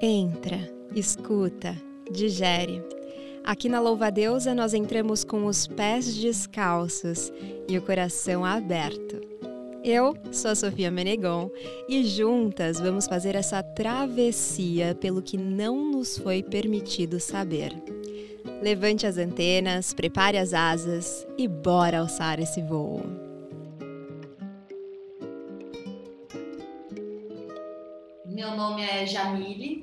Entra, escuta, digere. Aqui na Louva Deusa nós entramos com os pés descalços e o coração aberto. Eu sou a Sofia Menegon e juntas vamos fazer essa travessia pelo que não nos foi permitido saber. Levante as antenas, prepare as asas e bora alçar esse voo. Meu nome é Jamile,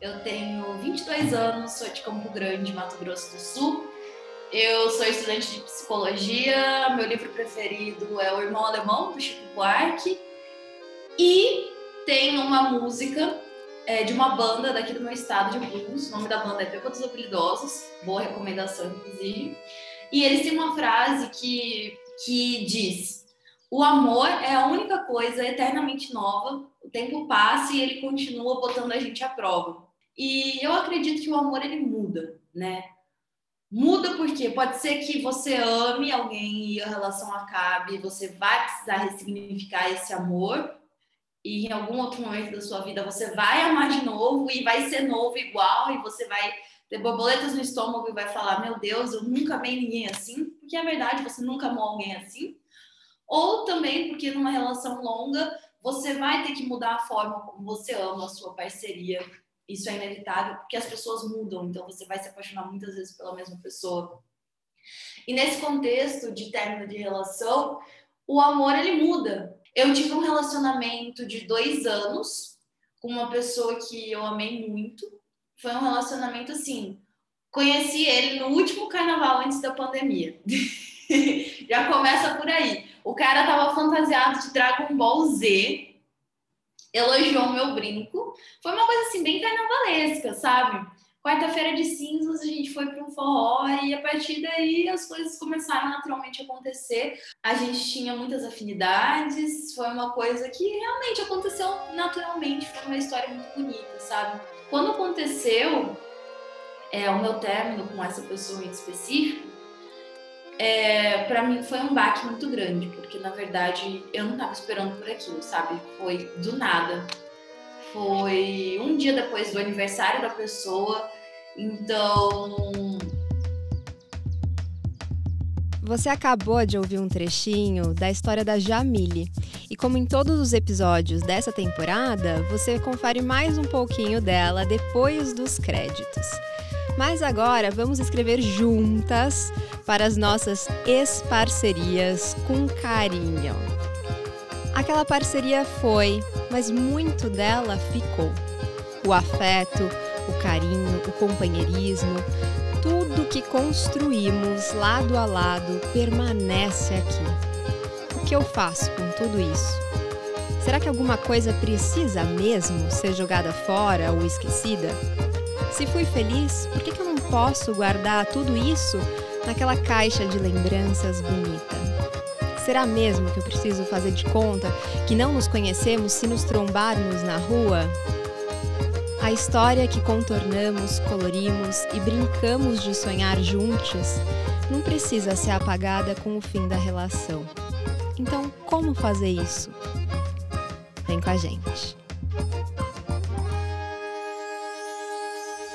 eu tenho 22 anos, sou de Campo Grande, Mato Grosso do Sul. Eu sou estudante de psicologia, meu livro preferido é O Irmão Alemão, do Chico Buarque. E tenho uma música é, de uma banda daqui do meu estado de blues. O nome da banda é Bêbados Habilidosos, boa recomendação, inclusive. E eles têm uma frase que, que diz: O amor é a única coisa eternamente nova o tempo passa e ele continua botando a gente à prova. E eu acredito que o amor ele muda, né? Muda porque pode ser que você ame alguém e a relação acabe, você vai precisar ressignificar esse amor e em algum outro momento da sua vida você vai amar de novo e vai ser novo igual e você vai ter borboletas no estômago e vai falar: Meu Deus, eu nunca amei ninguém assim, porque é verdade, você nunca amou alguém assim. Ou também porque numa relação longa você vai ter que mudar a forma como você ama a sua parceria. Isso é inevitável, porque as pessoas mudam, então você vai se apaixonar muitas vezes pela mesma pessoa. E nesse contexto de término de relação, o amor ele muda. Eu tive um relacionamento de dois anos com uma pessoa que eu amei muito. Foi um relacionamento assim. Conheci ele no último carnaval antes da pandemia. Já começa por aí. O cara tava fantasiado de Dragon Ball Z, elogiou meu brinco. Foi uma coisa assim, bem carnavalesca, sabe? Quarta-feira de cinzas, a gente foi para um forró e a partir daí as coisas começaram naturalmente a acontecer. A gente tinha muitas afinidades, foi uma coisa que realmente aconteceu naturalmente, foi uma história muito bonita, sabe? Quando aconteceu é, o meu término com essa pessoa em específico, é, para mim foi um baque muito grande, porque na verdade eu não estava esperando por aquilo, sabe? Foi do nada. Foi um dia depois do aniversário da pessoa, então. Você acabou de ouvir um trechinho da história da Jamile. E como em todos os episódios dessa temporada, você confere mais um pouquinho dela depois dos créditos. Mas agora vamos escrever juntas para as nossas ex-parcerias com carinho. Aquela parceria foi, mas muito dela ficou. O afeto, o carinho, o companheirismo, tudo que construímos lado a lado permanece aqui. O que eu faço com tudo isso? Será que alguma coisa precisa mesmo ser jogada fora ou esquecida? Se fui feliz, por que, que eu não posso guardar tudo isso naquela caixa de lembranças bonita? Será mesmo que eu preciso fazer de conta que não nos conhecemos se nos trombarmos na rua? A história que contornamos, colorimos e brincamos de sonhar juntos não precisa ser apagada com o fim da relação. Então, como fazer isso? Vem com a gente.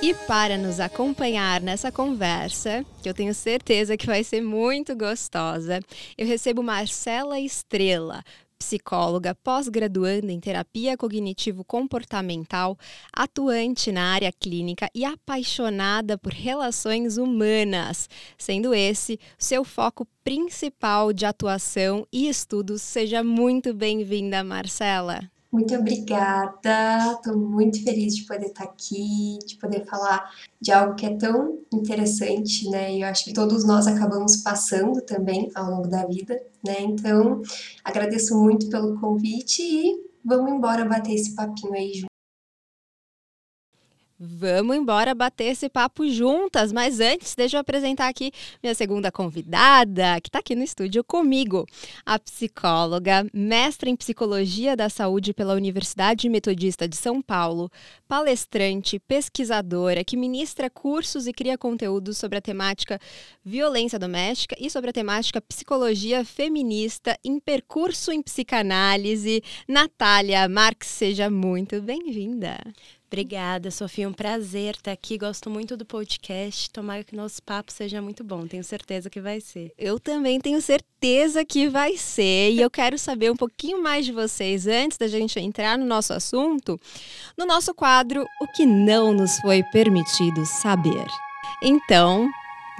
E para nos acompanhar nessa conversa, que eu tenho certeza que vai ser muito gostosa, eu recebo Marcela Estrela, psicóloga pós-graduanda em terapia cognitivo-comportamental, atuante na área clínica e apaixonada por relações humanas, sendo esse seu foco principal de atuação e estudos. Seja muito bem-vinda, Marcela. Muito obrigada, estou muito feliz de poder estar aqui, de poder falar de algo que é tão interessante, né? E eu acho que todos nós acabamos passando também ao longo da vida, né? Então, agradeço muito pelo convite e vamos embora bater esse papinho aí junto. Vamos embora bater esse papo juntas, mas antes, deixa eu apresentar aqui minha segunda convidada, que está aqui no estúdio comigo, a psicóloga, mestra em psicologia da saúde pela Universidade Metodista de São Paulo, palestrante, pesquisadora, que ministra cursos e cria conteúdos sobre a temática violência doméstica e sobre a temática psicologia feminista em percurso em psicanálise. Natália Marques, seja muito bem-vinda. Obrigada, Sofia. Um prazer estar aqui. Gosto muito do podcast. Tomara que nosso papo seja muito bom. Tenho certeza que vai ser. Eu também tenho certeza que vai ser. E eu quero saber um pouquinho mais de vocês antes da gente entrar no nosso assunto, no nosso quadro O que não nos foi permitido saber. Então,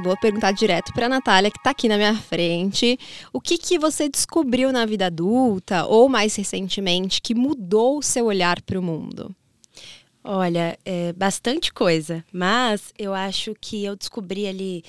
Vou perguntar direto para a Natália, que está aqui na minha frente. O que, que você descobriu na vida adulta, ou mais recentemente, que mudou o seu olhar para o mundo? Olha, é bastante coisa, mas eu acho que eu descobri ali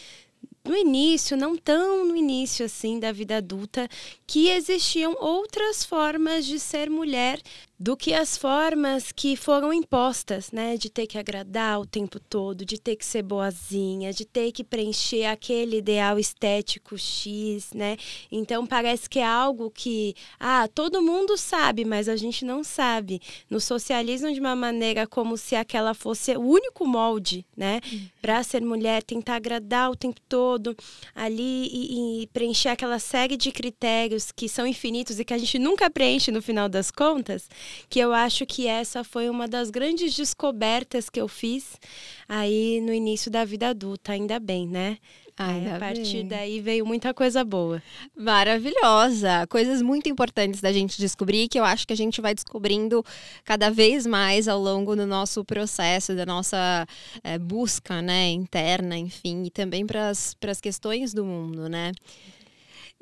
no início, não tão no início assim da vida adulta, que existiam outras formas de ser mulher do que as formas que foram impostas, né? De ter que agradar o tempo todo, de ter que ser boazinha, de ter que preencher aquele ideal estético X, né? Então parece que é algo que, ah, todo mundo sabe, mas a gente não sabe. No socialismo de uma maneira como se aquela fosse o único molde, né? Uhum. Para ser mulher, tentar agradar o tempo todo ali e, e preencher aquela série de critérios que são infinitos e que a gente nunca preenche no final das contas que eu acho que essa foi uma das grandes descobertas que eu fiz aí no início da vida adulta, ainda bem, né? Ai, a partir bem. daí veio muita coisa boa. Maravilhosa! Coisas muito importantes da gente descobrir que eu acho que a gente vai descobrindo cada vez mais ao longo do nosso processo, da nossa é, busca né, interna, enfim, e também para as questões do mundo, né?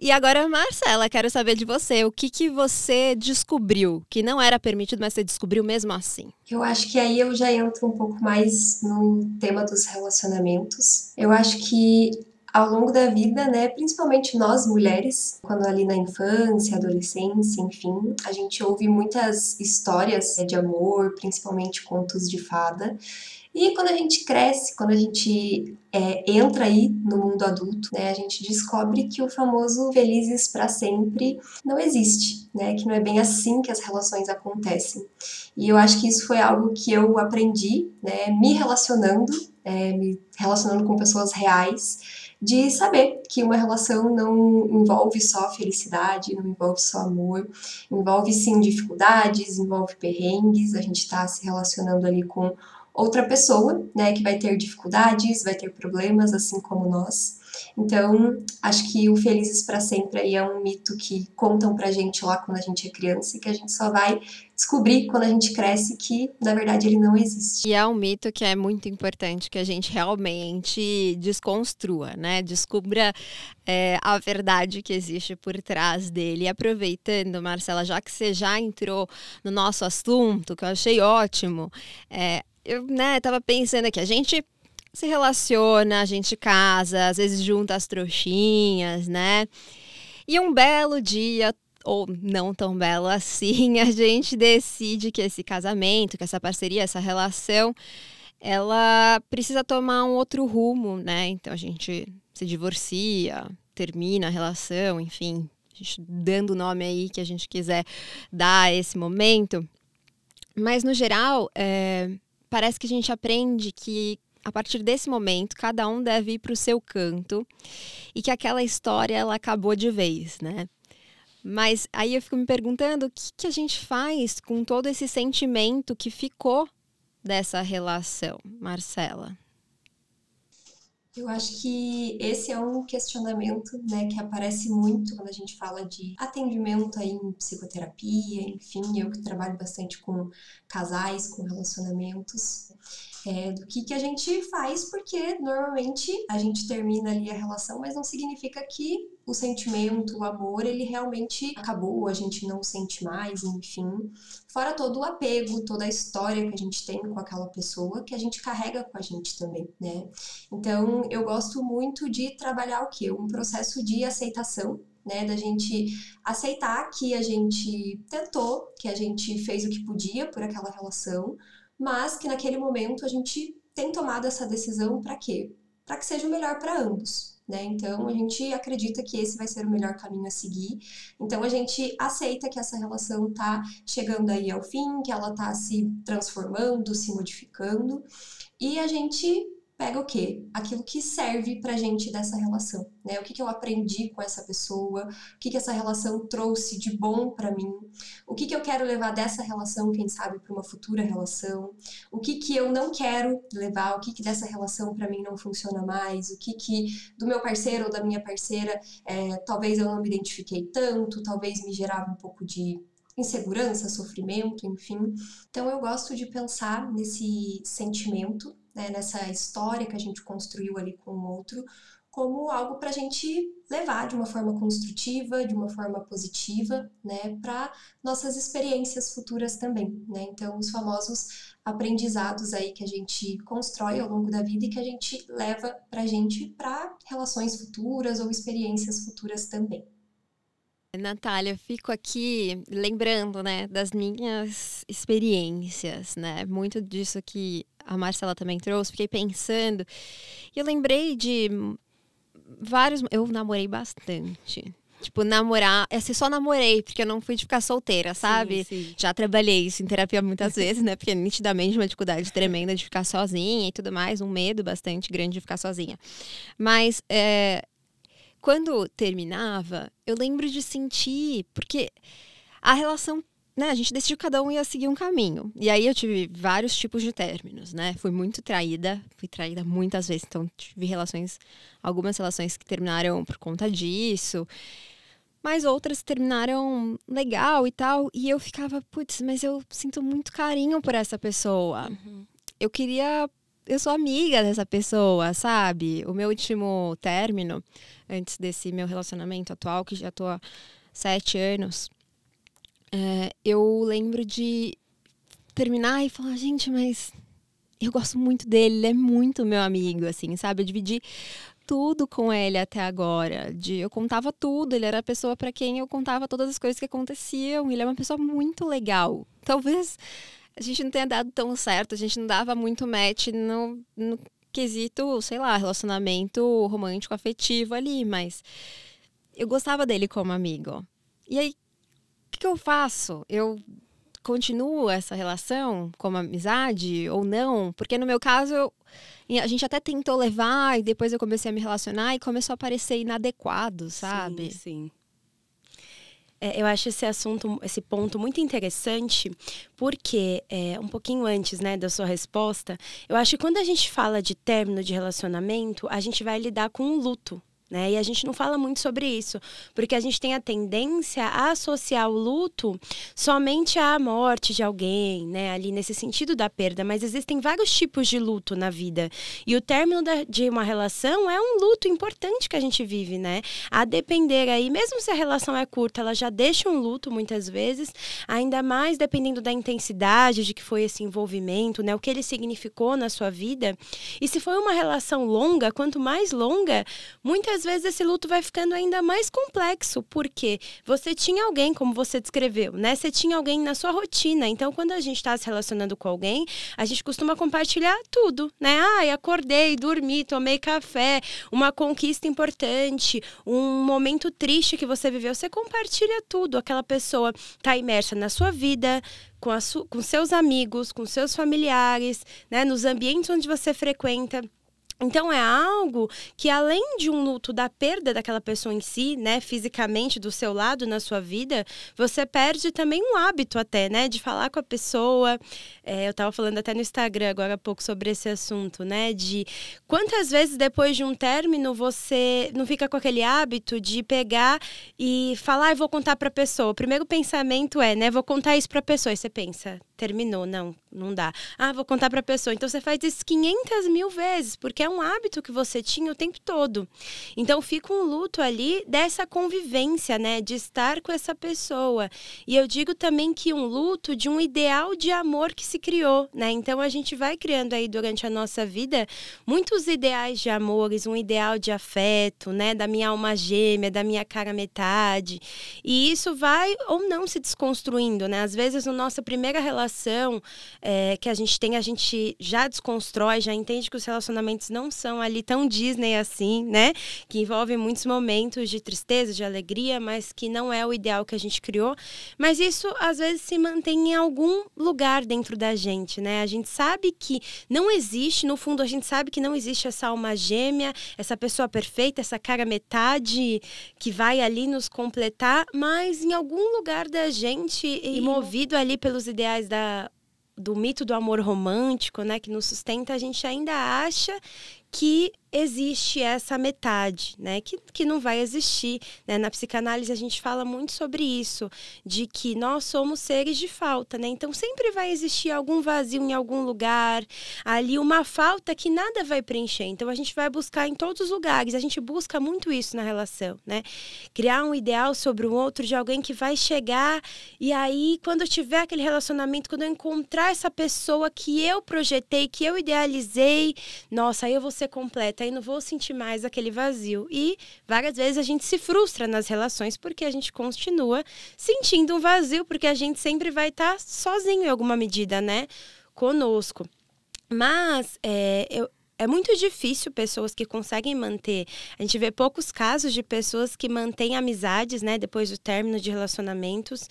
E agora, Marcela, quero saber de você. O que, que você descobriu que não era permitido, mas você descobriu mesmo assim? Eu acho que aí eu já entro um pouco mais no tema dos relacionamentos. Eu acho que ao longo da vida, né, principalmente nós mulheres, quando ali na infância, adolescência, enfim, a gente ouve muitas histórias né, de amor, principalmente contos de fada. E quando a gente cresce, quando a gente é, entra aí no mundo adulto, né, a gente descobre que o famoso felizes para sempre não existe, né, que não é bem assim que as relações acontecem. E eu acho que isso foi algo que eu aprendi, né, me relacionando, é, me relacionando com pessoas reais, de saber que uma relação não envolve só felicidade, não envolve só amor, envolve sim dificuldades, envolve perrengues, a gente está se relacionando ali com outra pessoa, né, que vai ter dificuldades, vai ter problemas, assim como nós. Então, acho que o Felizes para Sempre é um mito que contam pra gente lá quando a gente é criança e que a gente só vai descobrir quando a gente cresce que, na verdade, ele não existe. E é um mito que é muito importante que a gente realmente desconstrua, né? Descubra é, a verdade que existe por trás dele. E aproveitando, Marcela, já que você já entrou no nosso assunto, que eu achei ótimo, é, eu, né, tava pensando aqui, a gente se relaciona, a gente casa, às vezes junta as trouxinhas, né? E um belo dia, ou não tão belo assim, a gente decide que esse casamento, que essa parceria, essa relação, ela precisa tomar um outro rumo, né? Então a gente se divorcia, termina a relação, enfim, a gente dando o nome aí que a gente quiser dar a esse momento. Mas no geral, é, parece que a gente aprende que a partir desse momento cada um deve ir para o seu canto e que aquela história ela acabou de vez, né? Mas aí eu fico me perguntando o que, que a gente faz com todo esse sentimento que ficou dessa relação, Marcela. Eu acho que esse é um questionamento né, que aparece muito quando a gente fala de atendimento aí em psicoterapia, enfim, eu que trabalho bastante com casais, com relacionamentos é, do que, que a gente faz, porque normalmente a gente termina ali a relação, mas não significa que o sentimento, o amor, ele realmente acabou, a gente não sente mais, enfim. Fora todo o apego, toda a história que a gente tem com aquela pessoa, que a gente carrega com a gente também, né? Então, eu gosto muito de trabalhar o quê? Um processo de aceitação, né, da gente aceitar que a gente tentou, que a gente fez o que podia por aquela relação, mas que naquele momento a gente tem tomado essa decisão para quê? Para que seja o melhor para ambos. Né? Então a gente acredita que esse vai ser o melhor caminho a seguir. Então a gente aceita que essa relação está chegando aí ao fim, que ela está se transformando, se modificando, e a gente pega o quê? Aquilo que serve pra gente dessa relação, né? O que, que eu aprendi com essa pessoa, o que, que essa relação trouxe de bom para mim, o que, que eu quero levar dessa relação, quem sabe, para uma futura relação, o que, que eu não quero levar, o que, que dessa relação para mim não funciona mais, o que, que do meu parceiro ou da minha parceira é, talvez eu não me identifiquei tanto, talvez me gerava um pouco de insegurança, sofrimento, enfim. Então eu gosto de pensar nesse sentimento né, nessa história que a gente construiu ali com o outro, como algo para a gente levar de uma forma construtiva, de uma forma positiva, né, para nossas experiências futuras também, né? Então, os famosos aprendizados aí que a gente constrói ao longo da vida e que a gente leva para a gente para relações futuras ou experiências futuras também. Natália, fico aqui lembrando, né, das minhas experiências, né? Muito disso que a Marcela também trouxe, fiquei pensando. E eu lembrei de vários. Eu namorei bastante. Tipo, namorar. Esse só namorei, porque eu não fui de ficar solteira, sabe? Sim, sim. Já trabalhei isso em terapia muitas vezes, né? Porque nitidamente uma dificuldade tremenda de ficar sozinha e tudo mais, um medo bastante grande de ficar sozinha. Mas é, quando terminava, eu lembro de sentir, porque a relação né, a gente decidiu que cada um ia seguir um caminho. E aí eu tive vários tipos de términos, né? Fui muito traída, fui traída muitas vezes, então tive relações, algumas relações que terminaram por conta disso, mas outras terminaram legal e tal, e eu ficava, putz, mas eu sinto muito carinho por essa pessoa. Uhum. Eu queria eu sou amiga dessa pessoa, sabe? O meu último término, antes desse meu relacionamento atual, que já tô há sete anos, é, eu lembro de terminar e falar, gente, mas eu gosto muito dele, ele é muito meu amigo, assim, sabe? Eu dividi tudo com ele até agora. De, eu contava tudo, ele era a pessoa para quem eu contava todas as coisas que aconteciam. Ele é uma pessoa muito legal. Talvez a gente não tenha dado tão certo, a gente não dava muito match no, no quesito, sei lá, relacionamento romântico afetivo ali, mas eu gostava dele como amigo. E aí que, que eu faço? Eu continuo essa relação como amizade ou não? Porque no meu caso, eu, a gente até tentou levar e depois eu comecei a me relacionar e começou a parecer inadequado, sabe? Sim, sim. É, eu acho esse assunto, esse ponto muito interessante, porque é, um pouquinho antes né, da sua resposta, eu acho que quando a gente fala de término de relacionamento, a gente vai lidar com o luto né? E a gente não fala muito sobre isso, porque a gente tem a tendência a associar o luto somente à morte de alguém, né? Ali nesse sentido da perda, mas existem vários tipos de luto na vida. E o término da, de uma relação é um luto importante que a gente vive, né? A depender aí, mesmo se a relação é curta, ela já deixa um luto muitas vezes, ainda mais dependendo da intensidade de que foi esse envolvimento, né? O que ele significou na sua vida. E se foi uma relação longa, quanto mais longa, muitas vezes esse luto vai ficando ainda mais complexo, porque você tinha alguém, como você descreveu, né? Você tinha alguém na sua rotina. Então, quando a gente está se relacionando com alguém, a gente costuma compartilhar tudo, né? Ai, acordei, dormi, tomei café, uma conquista importante, um momento triste que você viveu. Você compartilha tudo. Aquela pessoa está imersa na sua vida, com, com seus amigos, com seus familiares, né? Nos ambientes onde você frequenta. Então é algo que além de um luto da perda daquela pessoa em si, né, fisicamente do seu lado na sua vida, você perde também um hábito até, né, de falar com a pessoa. É, eu estava falando até no Instagram agora há pouco sobre esse assunto, né, de quantas vezes depois de um término você não fica com aquele hábito de pegar e falar, ah, vou contar para a pessoa. O primeiro pensamento é, né, vou contar isso para a pessoa. E você pensa, terminou, não, não dá. Ah, vou contar para a pessoa. Então você faz isso 500 mil vezes, porque é um hábito que você tinha o tempo todo. Então fica um luto ali dessa convivência, né, de estar com essa pessoa. E eu digo também que um luto de um ideal de amor que se criou, né? Então a gente vai criando aí durante a nossa vida muitos ideais de amores, um ideal de afeto, né, da minha alma gêmea, da minha cara metade. E isso vai ou não se desconstruindo, né? Às vezes, na nossa primeira relação relação é, que a gente tem, a gente já desconstrói, já entende que os relacionamentos não são ali tão Disney assim, né? Que envolvem muitos momentos de tristeza, de alegria, mas que não é o ideal que a gente criou. Mas isso às vezes se mantém em algum lugar dentro da gente, né? A gente sabe que não existe, no fundo, a gente sabe que não existe essa alma gêmea, essa pessoa perfeita, essa cara metade que vai ali nos completar, mas em algum lugar da gente, e movido ali pelos ideais da do mito do amor romântico, né, que nos sustenta, a gente ainda acha que existe essa metade, né? Que, que não vai existir. Né? Na psicanálise a gente fala muito sobre isso, de que nós somos seres de falta, né? Então sempre vai existir algum vazio em algum lugar, ali uma falta que nada vai preencher. Então a gente vai buscar em todos os lugares, a gente busca muito isso na relação, né? Criar um ideal sobre o outro de alguém que vai chegar e aí quando eu tiver aquele relacionamento, quando eu encontrar essa pessoa que eu projetei, que eu idealizei, nossa, aí eu vou ser completa aí não vou sentir mais aquele vazio. E várias vezes a gente se frustra nas relações porque a gente continua sentindo um vazio, porque a gente sempre vai estar tá sozinho em alguma medida, né? Conosco. Mas é, eu, é muito difícil pessoas que conseguem manter. A gente vê poucos casos de pessoas que mantêm amizades, né, depois do término de relacionamentos.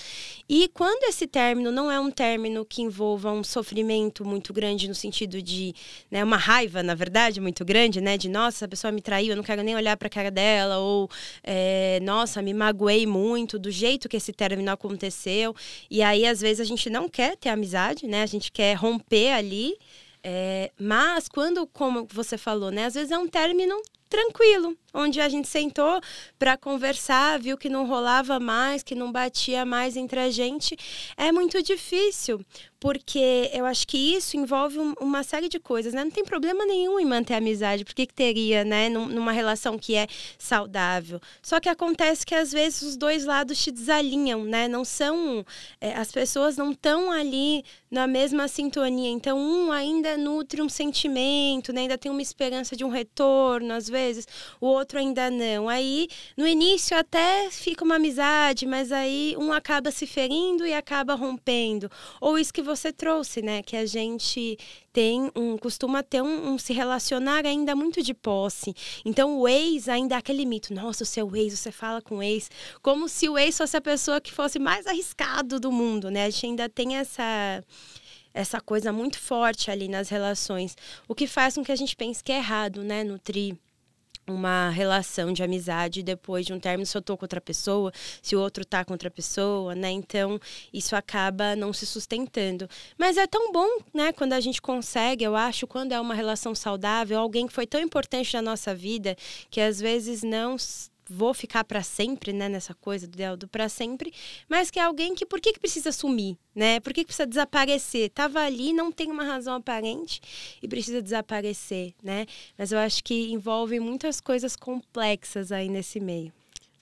E quando esse término não é um término que envolva um sofrimento muito grande no sentido de, né, uma raiva, na verdade, muito grande, né, de nossa, a pessoa me traiu, eu não quero nem olhar para a cara dela, ou é, nossa, me magoei muito do jeito que esse término aconteceu. E aí às vezes a gente não quer ter amizade, né? A gente quer romper ali. É, mas quando, como você falou, né, às vezes é um término tranquilo, onde a gente sentou para conversar, viu que não rolava mais, que não batia mais entre a gente, é muito difícil, porque eu acho que isso envolve uma série de coisas, né? Não tem problema nenhum em manter a amizade, porque que teria, né, numa relação que é saudável. Só que acontece que às vezes os dois lados te desalinham, né? Não são, é, as pessoas não estão ali na mesma sintonia. Então um ainda nutre um sentimento, né? Ainda tem uma esperança de um retorno, às vezes, o outro ainda não. Aí no início até fica uma amizade, mas aí um acaba se ferindo e acaba rompendo. Ou isso que você trouxe, né? Que a gente tem um costuma ter um, um, se relacionar ainda muito de posse. Então o ex ainda é aquele mito, nossa, o seu ex, você fala com o ex, como se o ex fosse a pessoa que fosse mais arriscado do mundo, né? A gente ainda tem essa essa coisa muito forte ali nas relações, o que faz com que a gente pense que é errado, né, nutrir uma relação de amizade depois de um término se eu tô com outra pessoa, se o outro tá com outra pessoa, né? Então, isso acaba não se sustentando. Mas é tão bom, né, quando a gente consegue, eu acho, quando é uma relação saudável, alguém que foi tão importante na nossa vida, que às vezes não vou ficar para sempre, né, nessa coisa do do para sempre, mas que é alguém que por que, que precisa sumir, né? Por que, que precisa desaparecer? Tava ali, não tem uma razão aparente e precisa desaparecer, né? Mas eu acho que envolve muitas coisas complexas aí nesse meio.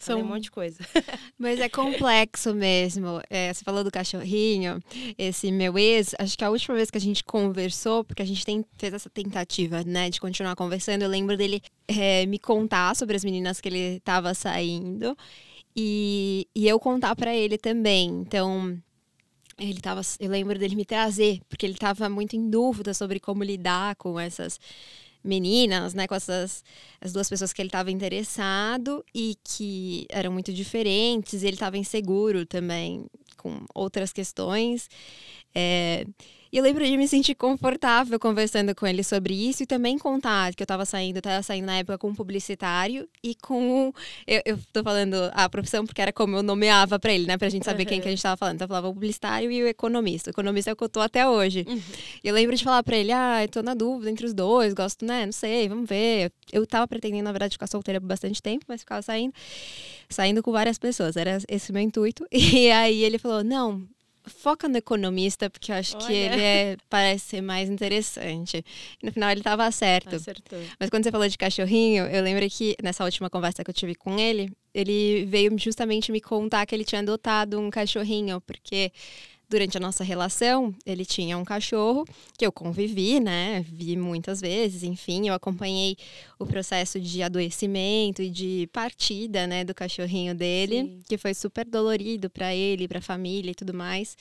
São Falei um monte de coisa. Mas é complexo mesmo. É, você falou do cachorrinho, esse meu ex, acho que a última vez que a gente conversou, porque a gente tem, fez essa tentativa, né, de continuar conversando, eu lembro dele é, me contar sobre as meninas que ele estava saindo e, e eu contar para ele também. Então, ele tava, eu lembro dele me trazer, porque ele estava muito em dúvida sobre como lidar com essas meninas, né, com essas as duas pessoas que ele estava interessado e que eram muito diferentes, ele estava inseguro também com outras questões. É, e eu lembro de me sentir confortável conversando com ele sobre isso e também contar que eu estava saindo, estava saindo na época com um publicitário e com. Eu, eu tô falando a profissão porque era como eu nomeava para ele, né? Pra gente saber uhum. quem que a gente tava falando. Então eu falava o publicitário e o economista. O economista é o que eu tô até hoje. Uhum. E eu lembro de falar para ele: ah, eu tô na dúvida entre os dois, gosto, né? Não sei, vamos ver. Eu tava pretendendo, na verdade, ficar solteira por bastante tempo, mas ficava saindo, saindo com várias pessoas. Era esse meu intuito. E aí ele falou: não foca no economista, porque eu acho Olha. que ele é, parece ser mais interessante. E no final ele estava certo. Acertou. Mas quando você falou de cachorrinho, eu lembro que nessa última conversa que eu tive com ele, ele veio justamente me contar que ele tinha adotado um cachorrinho, porque durante a nossa relação, ele tinha um cachorro que eu convivi, né? Vi muitas vezes, enfim, eu acompanhei o processo de adoecimento e de partida, né, do cachorrinho dele, Sim. que foi super dolorido para ele, para a família e tudo mais.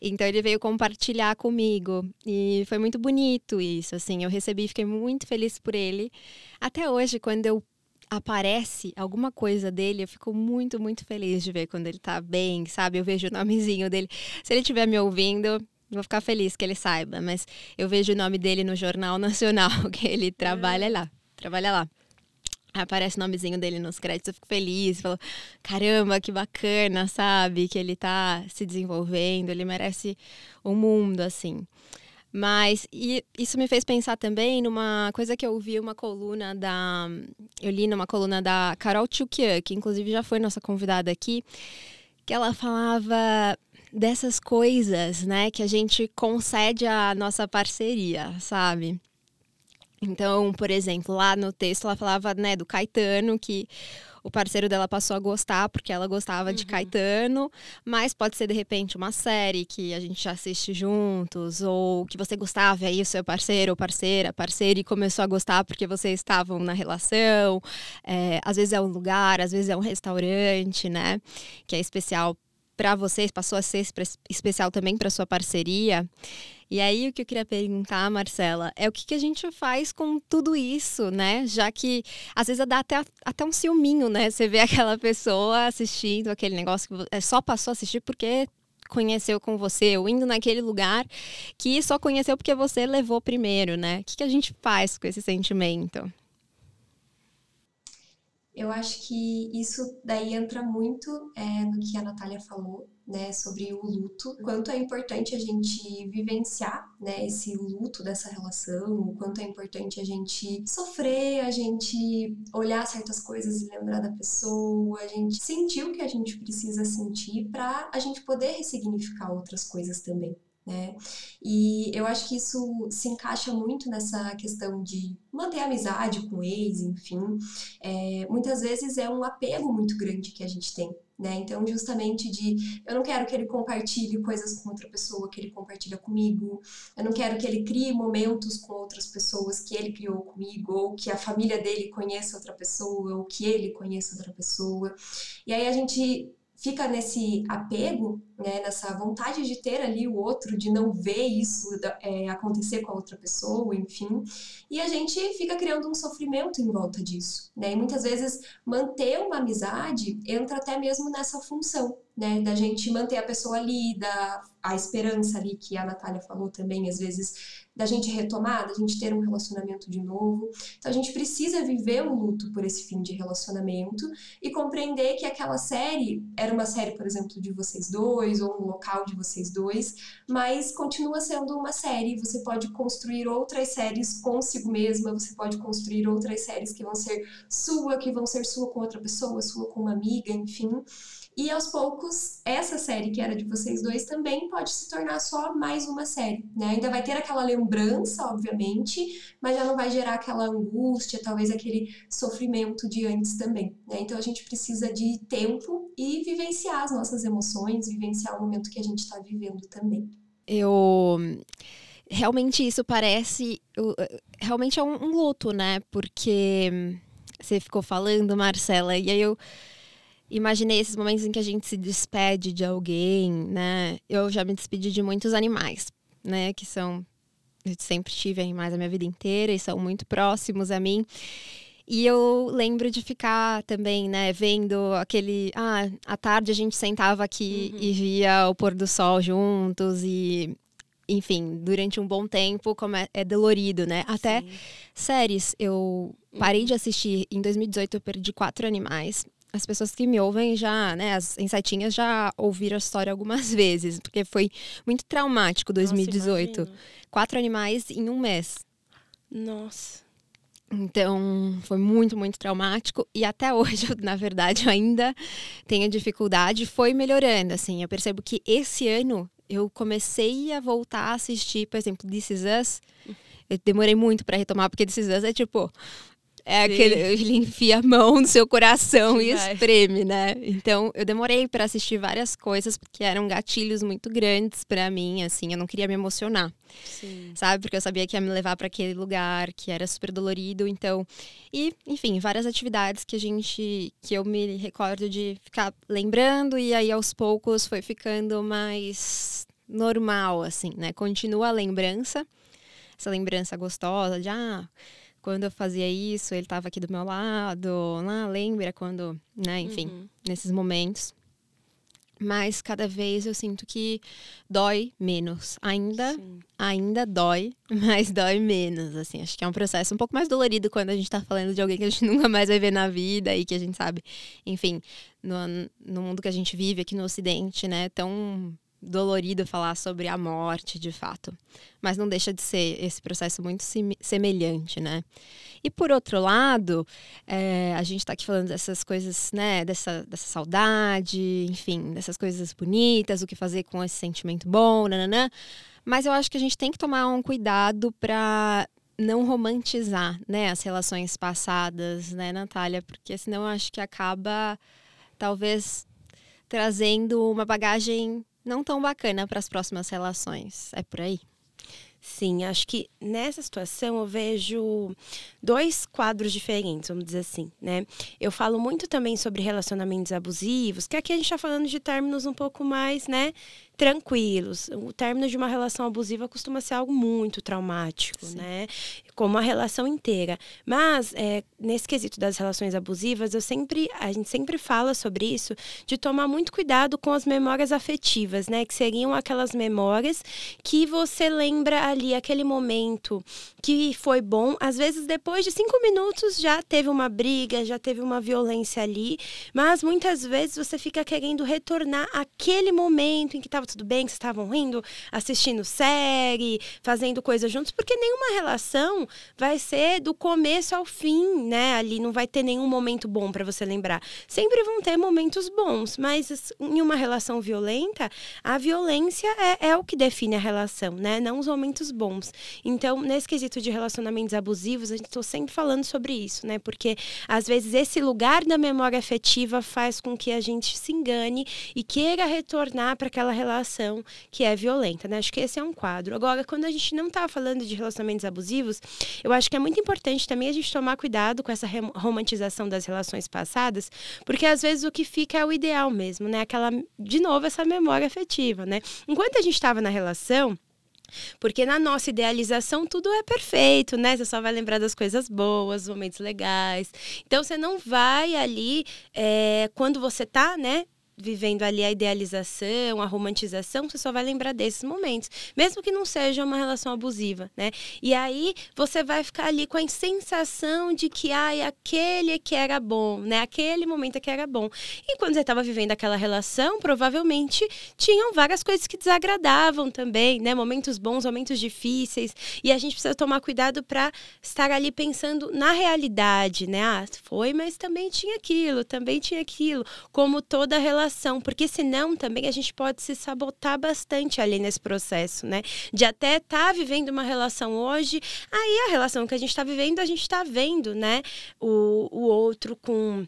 Então ele veio compartilhar comigo e foi muito bonito isso, assim, eu recebi, fiquei muito feliz por ele. Até hoje, quando eu aparece alguma coisa dele, eu fico muito, muito feliz de ver quando ele tá bem, sabe? Eu vejo o nomezinho dele. Se ele estiver me ouvindo, vou ficar feliz que ele saiba, mas eu vejo o nome dele no Jornal Nacional, que ele trabalha lá. Trabalha lá. Aparece o nomezinho dele nos créditos, eu fico feliz, falo, caramba, que bacana, sabe? Que ele tá se desenvolvendo, ele merece o um mundo, assim. Mas isso me fez pensar também numa coisa que eu ouvi uma coluna da. Eu li numa coluna da Carol Tchukian, que inclusive já foi nossa convidada aqui, que ela falava dessas coisas, né, que a gente concede à nossa parceria, sabe? Então, por exemplo, lá no texto ela falava, né, do Caetano, que o parceiro dela passou a gostar porque ela gostava uhum. de Caetano, mas pode ser de repente uma série que a gente assiste juntos, ou que você gostava, e aí o seu parceiro ou parceira, parceira, e começou a gostar porque vocês estavam na relação. É, às vezes é um lugar, às vezes é um restaurante, né? Que é especial para vocês, passou a ser especial também para sua parceria. E aí o que eu queria perguntar, Marcela, é o que, que a gente faz com tudo isso, né? Já que às vezes dá até, até um ciúminho, né? Você vê aquela pessoa assistindo aquele negócio que é, só passou a assistir porque conheceu com você, ou indo naquele lugar que só conheceu porque você levou primeiro, né? O que, que a gente faz com esse sentimento? Eu acho que isso daí entra muito é, no que a Natália falou, né, sobre o luto, quanto é importante a gente vivenciar, né, esse luto dessa relação, o quanto é importante a gente sofrer, a gente olhar certas coisas e lembrar da pessoa, a gente sentir o que a gente precisa sentir para a gente poder ressignificar outras coisas também. Né? E eu acho que isso se encaixa muito nessa questão de manter amizade com ex, enfim. É, muitas vezes é um apego muito grande que a gente tem, né? Então, justamente de eu não quero que ele compartilhe coisas com outra pessoa que ele compartilha comigo, eu não quero que ele crie momentos com outras pessoas que ele criou comigo, ou que a família dele conheça outra pessoa, ou que ele conheça outra pessoa. E aí a gente fica nesse apego, né, nessa vontade de ter ali o outro, de não ver isso é, acontecer com a outra pessoa, enfim, e a gente fica criando um sofrimento em volta disso, né? E muitas vezes manter uma amizade entra até mesmo nessa função, né, da gente manter a pessoa ali, da a esperança ali que a Natália falou também, às vezes da gente retomar, da gente ter um relacionamento de novo. Então a gente precisa viver o luto por esse fim de relacionamento e compreender que aquela série era uma série, por exemplo, de vocês dois ou um local de vocês dois, mas continua sendo uma série. Você pode construir outras séries consigo mesma, você pode construir outras séries que vão ser sua, que vão ser sua com outra pessoa, sua com uma amiga, enfim. E aos poucos, essa série que era de vocês dois também pode se tornar só mais uma série, né? Ainda vai ter aquela lembrança, obviamente, mas já não vai gerar aquela angústia, talvez aquele sofrimento de antes também, né? Então a gente precisa de tempo e vivenciar as nossas emoções, vivenciar o momento que a gente está vivendo também. Eu realmente isso parece realmente é um, um luto, né? Porque você ficou falando, Marcela, e aí eu imaginei esses momentos em que a gente se despede de alguém, né? Eu já me despedi de muitos animais, né? Que são. Eu sempre tive animais a minha vida inteira e são muito próximos a mim. E eu lembro de ficar também, né, vendo aquele. Ah, à tarde a gente sentava aqui uhum. e via o pôr do sol juntos e. Enfim, durante um bom tempo, como é, é dolorido, né? Até Sim. séries. Eu parei uhum. de assistir. Em 2018, eu perdi quatro animais as pessoas que me ouvem já, né, as insetinhas já ouviram a história algumas vezes, porque foi muito traumático 2018. Nossa, Quatro animais em um mês. Nossa. Então, foi muito, muito traumático. E até hoje, na verdade, eu ainda tenho dificuldade. Foi melhorando, assim. Eu percebo que esse ano eu comecei a voltar a assistir, por exemplo, This Is Us. Eu demorei muito para retomar, porque This Is Us é tipo é Sim. aquele, ele enfia a mão no seu coração e espreme, né? Então, eu demorei para assistir várias coisas porque eram gatilhos muito grandes para mim, assim, eu não queria me emocionar. Sim. Sabe? Porque eu sabia que ia me levar para aquele lugar que era super dolorido, então, e, enfim, várias atividades que a gente que eu me recordo de ficar lembrando e aí aos poucos foi ficando mais normal, assim, né? Continua a lembrança, essa lembrança gostosa de, ah, quando eu fazia isso, ele estava aqui do meu lado, ah, lembra quando, né? Enfim, uhum. nesses momentos mas cada vez eu sinto que dói menos. Ainda, Sim. ainda dói, mas dói menos, assim. Acho que é um processo um pouco mais dolorido quando a gente tá falando de alguém que a gente nunca mais vai ver na vida e que a gente sabe, enfim, no, no mundo que a gente vive aqui no Ocidente, né, tão dolorido falar sobre a morte, de fato. Mas não deixa de ser esse processo muito semelhante, né? E por outro lado, é, a gente está aqui falando dessas coisas, né? Dessa, dessa saudade, enfim, dessas coisas bonitas, o que fazer com esse sentimento bom, nananã. Mas eu acho que a gente tem que tomar um cuidado para não romantizar, né, as relações passadas, né, Natália? Porque senão eu acho que acaba, talvez, trazendo uma bagagem não tão bacana para as próximas relações. É por aí? Sim, acho que nessa situação eu vejo dois quadros diferentes, vamos dizer assim, né? Eu falo muito também sobre relacionamentos abusivos, que aqui a gente está falando de términos um pouco mais, né, tranquilos. O término de uma relação abusiva costuma ser algo muito traumático, Sim. né? Como a relação inteira. Mas, é, nesse quesito das relações abusivas, eu sempre, a gente sempre fala sobre isso, de tomar muito cuidado com as memórias afetivas, né? Que seriam aquelas memórias que você lembra ali, aquele momento que foi bom. Às vezes, depois de cinco minutos, já teve uma briga, já teve uma violência ali. Mas, muitas vezes, você fica querendo retornar aquele momento em que estava tudo bem, que estavam rindo, assistindo série, fazendo coisas juntos, porque nenhuma relação vai ser do começo ao fim, né? Ali não vai ter nenhum momento bom para você lembrar. Sempre vão ter momentos bons, mas em uma relação violenta, a violência é, é o que define a relação, né? Não os momentos bons. Então, nesse quesito de relacionamentos abusivos, a gente está sempre falando sobre isso, né? Porque às vezes esse lugar da memória afetiva faz com que a gente se engane e queira retornar para aquela relação relação que é violenta, né? Acho que esse é um quadro. Agora, quando a gente não está falando de relacionamentos abusivos, eu acho que é muito importante também a gente tomar cuidado com essa romantização das relações passadas, porque às vezes o que fica é o ideal mesmo, né? Aquela, de novo, essa memória afetiva, né? Enquanto a gente estava na relação, porque na nossa idealização tudo é perfeito, né? Você só vai lembrar das coisas boas, momentos legais. Então você não vai ali, é, quando você tá, né? Vivendo ali a idealização, a romantização, você só vai lembrar desses momentos, mesmo que não seja uma relação abusiva, né? E aí você vai ficar ali com a sensação de que ai, aquele que era bom, né? Aquele momento que era bom. E quando você estava vivendo aquela relação, provavelmente tinham várias coisas que desagradavam também, né? Momentos bons, momentos difíceis, e a gente precisa tomar cuidado para estar ali pensando na realidade, né? Ah, foi, mas também tinha aquilo, também tinha aquilo, como toda relação relação, porque senão também a gente pode se sabotar bastante ali nesse processo, né? De até estar tá vivendo uma relação hoje, aí a relação que a gente está vivendo, a gente está vendo, né? O, o outro com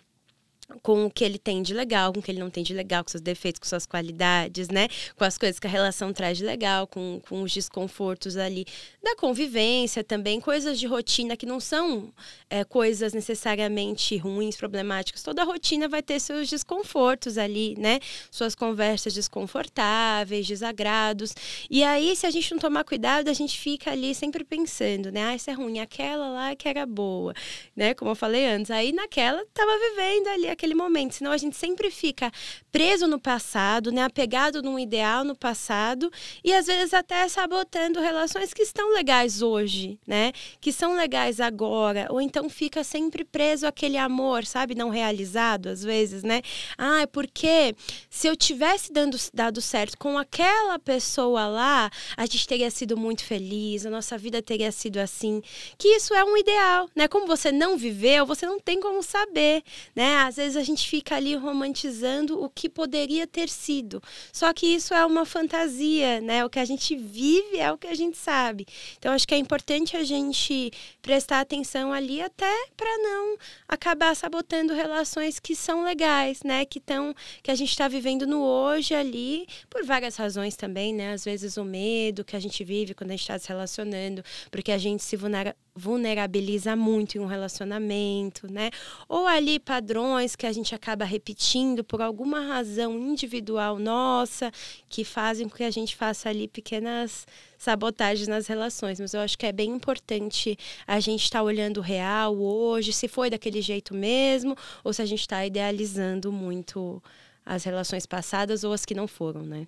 com o que ele tem de legal, com o que ele não tem de legal, com seus defeitos, com suas qualidades, né? Com as coisas que a relação traz de legal, com, com os desconfortos ali da convivência também, coisas de rotina que não são é, coisas necessariamente ruins, problemáticas. Toda rotina vai ter seus desconfortos ali, né? Suas conversas desconfortáveis, desagrados. E aí, se a gente não tomar cuidado, a gente fica ali sempre pensando, né? Ah, isso é ruim, aquela lá que era boa, né? Como eu falei antes. Aí naquela tava vivendo ali aquele momento. Senão a gente sempre fica preso no passado, né? Apegado num ideal no passado e às vezes até sabotando relações que estão legais hoje, né? Que são legais agora. Ou então fica sempre preso àquele amor, sabe? Não realizado, às vezes, né? Ah, é porque se eu tivesse dando, dado certo com aquela pessoa lá, a gente teria sido muito feliz, a nossa vida teria sido assim. Que isso é um ideal, né? Como você não viveu, você não tem como saber, né? Às vezes vezes a gente fica ali romantizando o que poderia ter sido. Só que isso é uma fantasia, né? O que a gente vive é o que a gente sabe. Então acho que é importante a gente prestar atenção ali até para não acabar sabotando relações que são legais, né? Que estão que a gente está vivendo no hoje ali por várias razões também, né? Às vezes o medo que a gente vive quando a gente está se relacionando, porque a gente se vulnera vulnerabiliza muito em um relacionamento, né? Ou ali padrões que a gente acaba repetindo por alguma razão individual nossa, que fazem com que a gente faça ali pequenas sabotagens nas relações. Mas eu acho que é bem importante a gente estar tá olhando o real hoje, se foi daquele jeito mesmo, ou se a gente está idealizando muito as relações passadas ou as que não foram, né?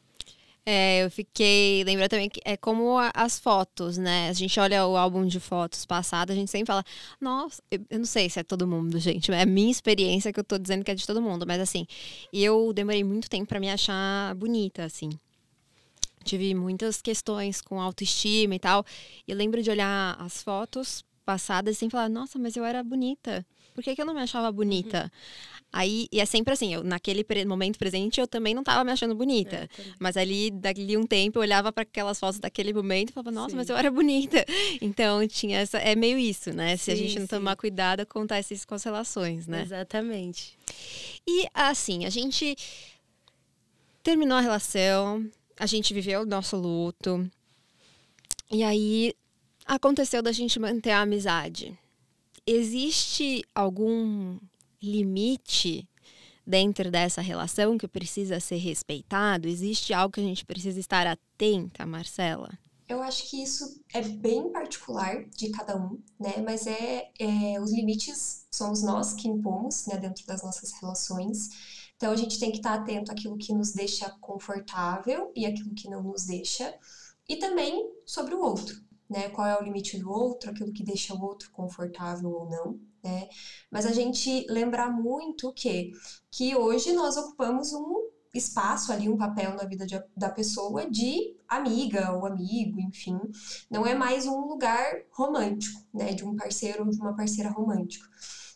É, eu fiquei. Lembra também que é como as fotos, né? A gente olha o álbum de fotos passado, a gente sempre fala, nossa, eu não sei se é todo mundo, gente. É a minha experiência que eu tô dizendo que é de todo mundo, mas assim, eu demorei muito tempo para me achar bonita, assim. Tive muitas questões com autoestima e tal. E eu lembro de olhar as fotos passadas e sempre falar, nossa, mas eu era bonita. Por que, que eu não me achava bonita? Uhum. Aí, e é sempre assim, eu, naquele momento presente eu também não estava me achando bonita. É, mas ali, dali um tempo, eu olhava para aquelas fotos daquele momento e falava, nossa, sim. mas eu era bonita. Então, tinha essa. É meio isso, né? Se sim, a gente não sim. tomar cuidado, acontece isso com as relações, né? Exatamente. E assim, a gente terminou a relação, a gente viveu o nosso luto. E aí aconteceu da gente manter a amizade. Existe algum limite dentro dessa relação que precisa ser respeitado? Existe algo que a gente precisa estar atenta, Marcela? Eu acho que isso é bem particular de cada um, né? Mas é, é os limites somos nós que impomos, né, dentro das nossas relações. Então a gente tem que estar atento àquilo que nos deixa confortável e aquilo que não nos deixa, e também sobre o outro, né? Qual é o limite do outro, aquilo que deixa o outro confortável ou não né? Mas a gente lembrar muito que que hoje nós ocupamos um espaço ali, um papel na vida de, da pessoa de amiga ou amigo, enfim. Não é mais um lugar romântico, né? De um parceiro ou de uma parceira romântico.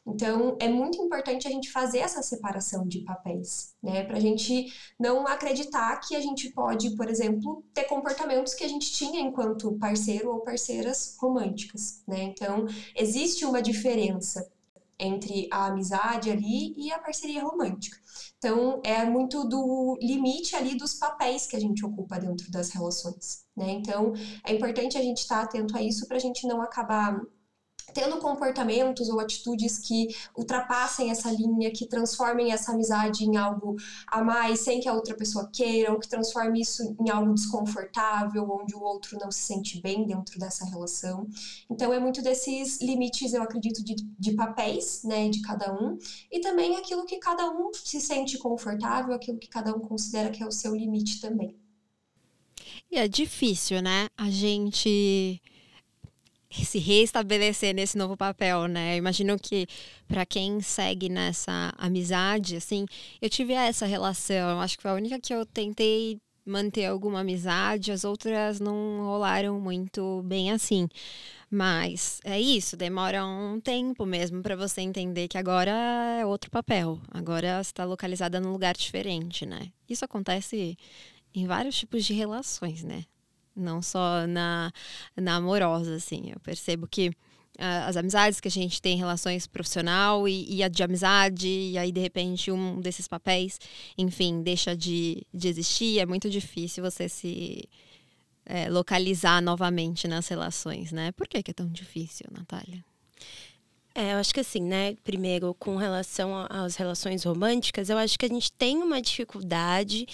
Então, é muito importante a gente fazer essa separação de papéis, né? Para a gente não acreditar que a gente pode, por exemplo, ter comportamentos que a gente tinha enquanto parceiro ou parceiras românticas, né? Então, existe uma diferença entre a amizade ali e a parceria romântica. Então, é muito do limite ali dos papéis que a gente ocupa dentro das relações, né? Então, é importante a gente estar atento a isso para a gente não acabar tendo comportamentos ou atitudes que ultrapassem essa linha, que transformem essa amizade em algo a mais sem que a outra pessoa queira, ou que transforme isso em algo desconfortável, onde o outro não se sente bem dentro dessa relação. Então é muito desses limites, eu acredito, de, de papéis, né, de cada um, e também aquilo que cada um se sente confortável, aquilo que cada um considera que é o seu limite também. E é difícil, né? A gente se restabelecer nesse novo papel, né? Eu imagino que para quem segue nessa amizade, assim, eu tive essa relação. Acho que foi a única que eu tentei manter alguma amizade, as outras não rolaram muito bem assim. Mas é isso, demora um tempo mesmo para você entender que agora é outro papel. Agora está localizada num lugar diferente, né? Isso acontece em vários tipos de relações, né? Não só na, na amorosa, assim. Eu percebo que uh, as amizades que a gente tem, relações profissional e, e, a de amizade, e aí de repente um desses papéis, enfim, deixa de, de existir, é muito difícil você se é, localizar novamente nas relações, né? Por que, que é tão difícil, Natália? É, eu acho que assim, né? Primeiro, com relação às relações românticas, eu acho que a gente tem uma dificuldade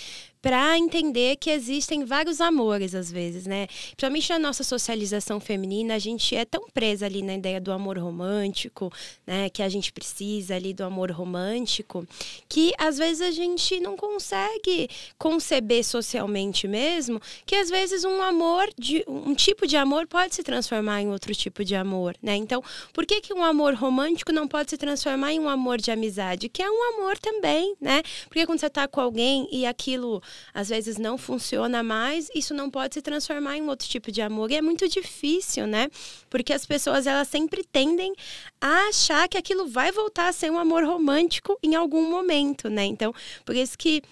para entender que existem vários amores às vezes, né? Principalmente na nossa socialização feminina, a gente é tão presa ali na ideia do amor romântico, né? Que a gente precisa ali do amor romântico, que às vezes a gente não consegue conceber socialmente mesmo, que às vezes um amor de um tipo de amor pode se transformar em outro tipo de amor, né? Então, por que que um amor romântico não pode se transformar em um amor de amizade, que é um amor também, né? Porque quando você tá com alguém e aquilo às vezes não funciona mais, isso não pode se transformar em outro tipo de amor. E é muito difícil, né? Porque as pessoas elas sempre tendem a achar que aquilo vai voltar a ser um amor romântico em algum momento, né? Então, por isso que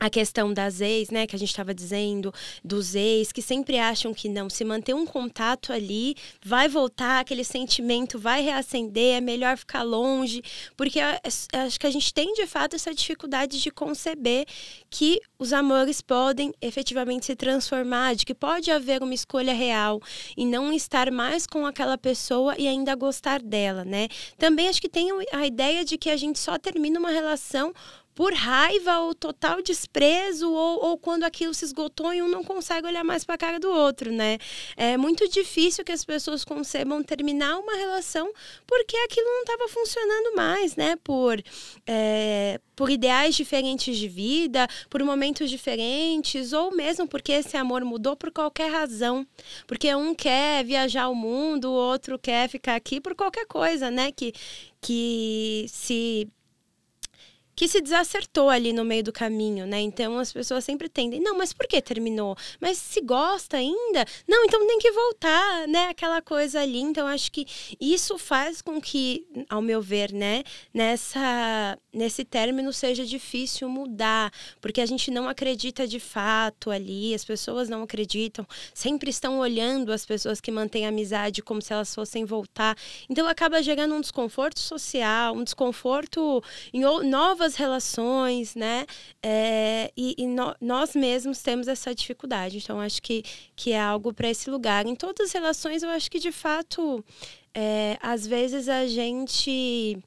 a questão das ex, né, que a gente estava dizendo, dos ex, que sempre acham que não, se manter um contato ali, vai voltar, aquele sentimento vai reacender, é melhor ficar longe, porque acho que a gente tem de fato essa dificuldade de conceber que os amores podem efetivamente se transformar, de que pode haver uma escolha real e não estar mais com aquela pessoa e ainda gostar dela, né? Também acho que tem a ideia de que a gente só termina uma relação por raiva ou total desprezo ou, ou quando aquilo se esgotou e um não consegue olhar mais para a cara do outro, né? É muito difícil que as pessoas concebam terminar uma relação porque aquilo não estava funcionando mais, né? Por, é, por ideais diferentes de vida, por momentos diferentes ou mesmo porque esse amor mudou por qualquer razão. Porque um quer viajar o mundo, o outro quer ficar aqui por qualquer coisa, né? Que, que se que se desacertou ali no meio do caminho, né? Então as pessoas sempre tendem, não, mas por que terminou? Mas se gosta ainda? Não, então tem que voltar, né? Aquela coisa ali. Então acho que isso faz com que, ao meu ver, né, nessa nesse término seja difícil mudar, porque a gente não acredita de fato ali, as pessoas não acreditam, sempre estão olhando as pessoas que mantêm amizade como se elas fossem voltar. Então acaba gerando um desconforto social, um desconforto em novas relações, né? É, e, e no, nós mesmos temos essa dificuldade. Então, acho que, que é algo para esse lugar. Em todas as relações, eu acho que de fato, é, às vezes a gente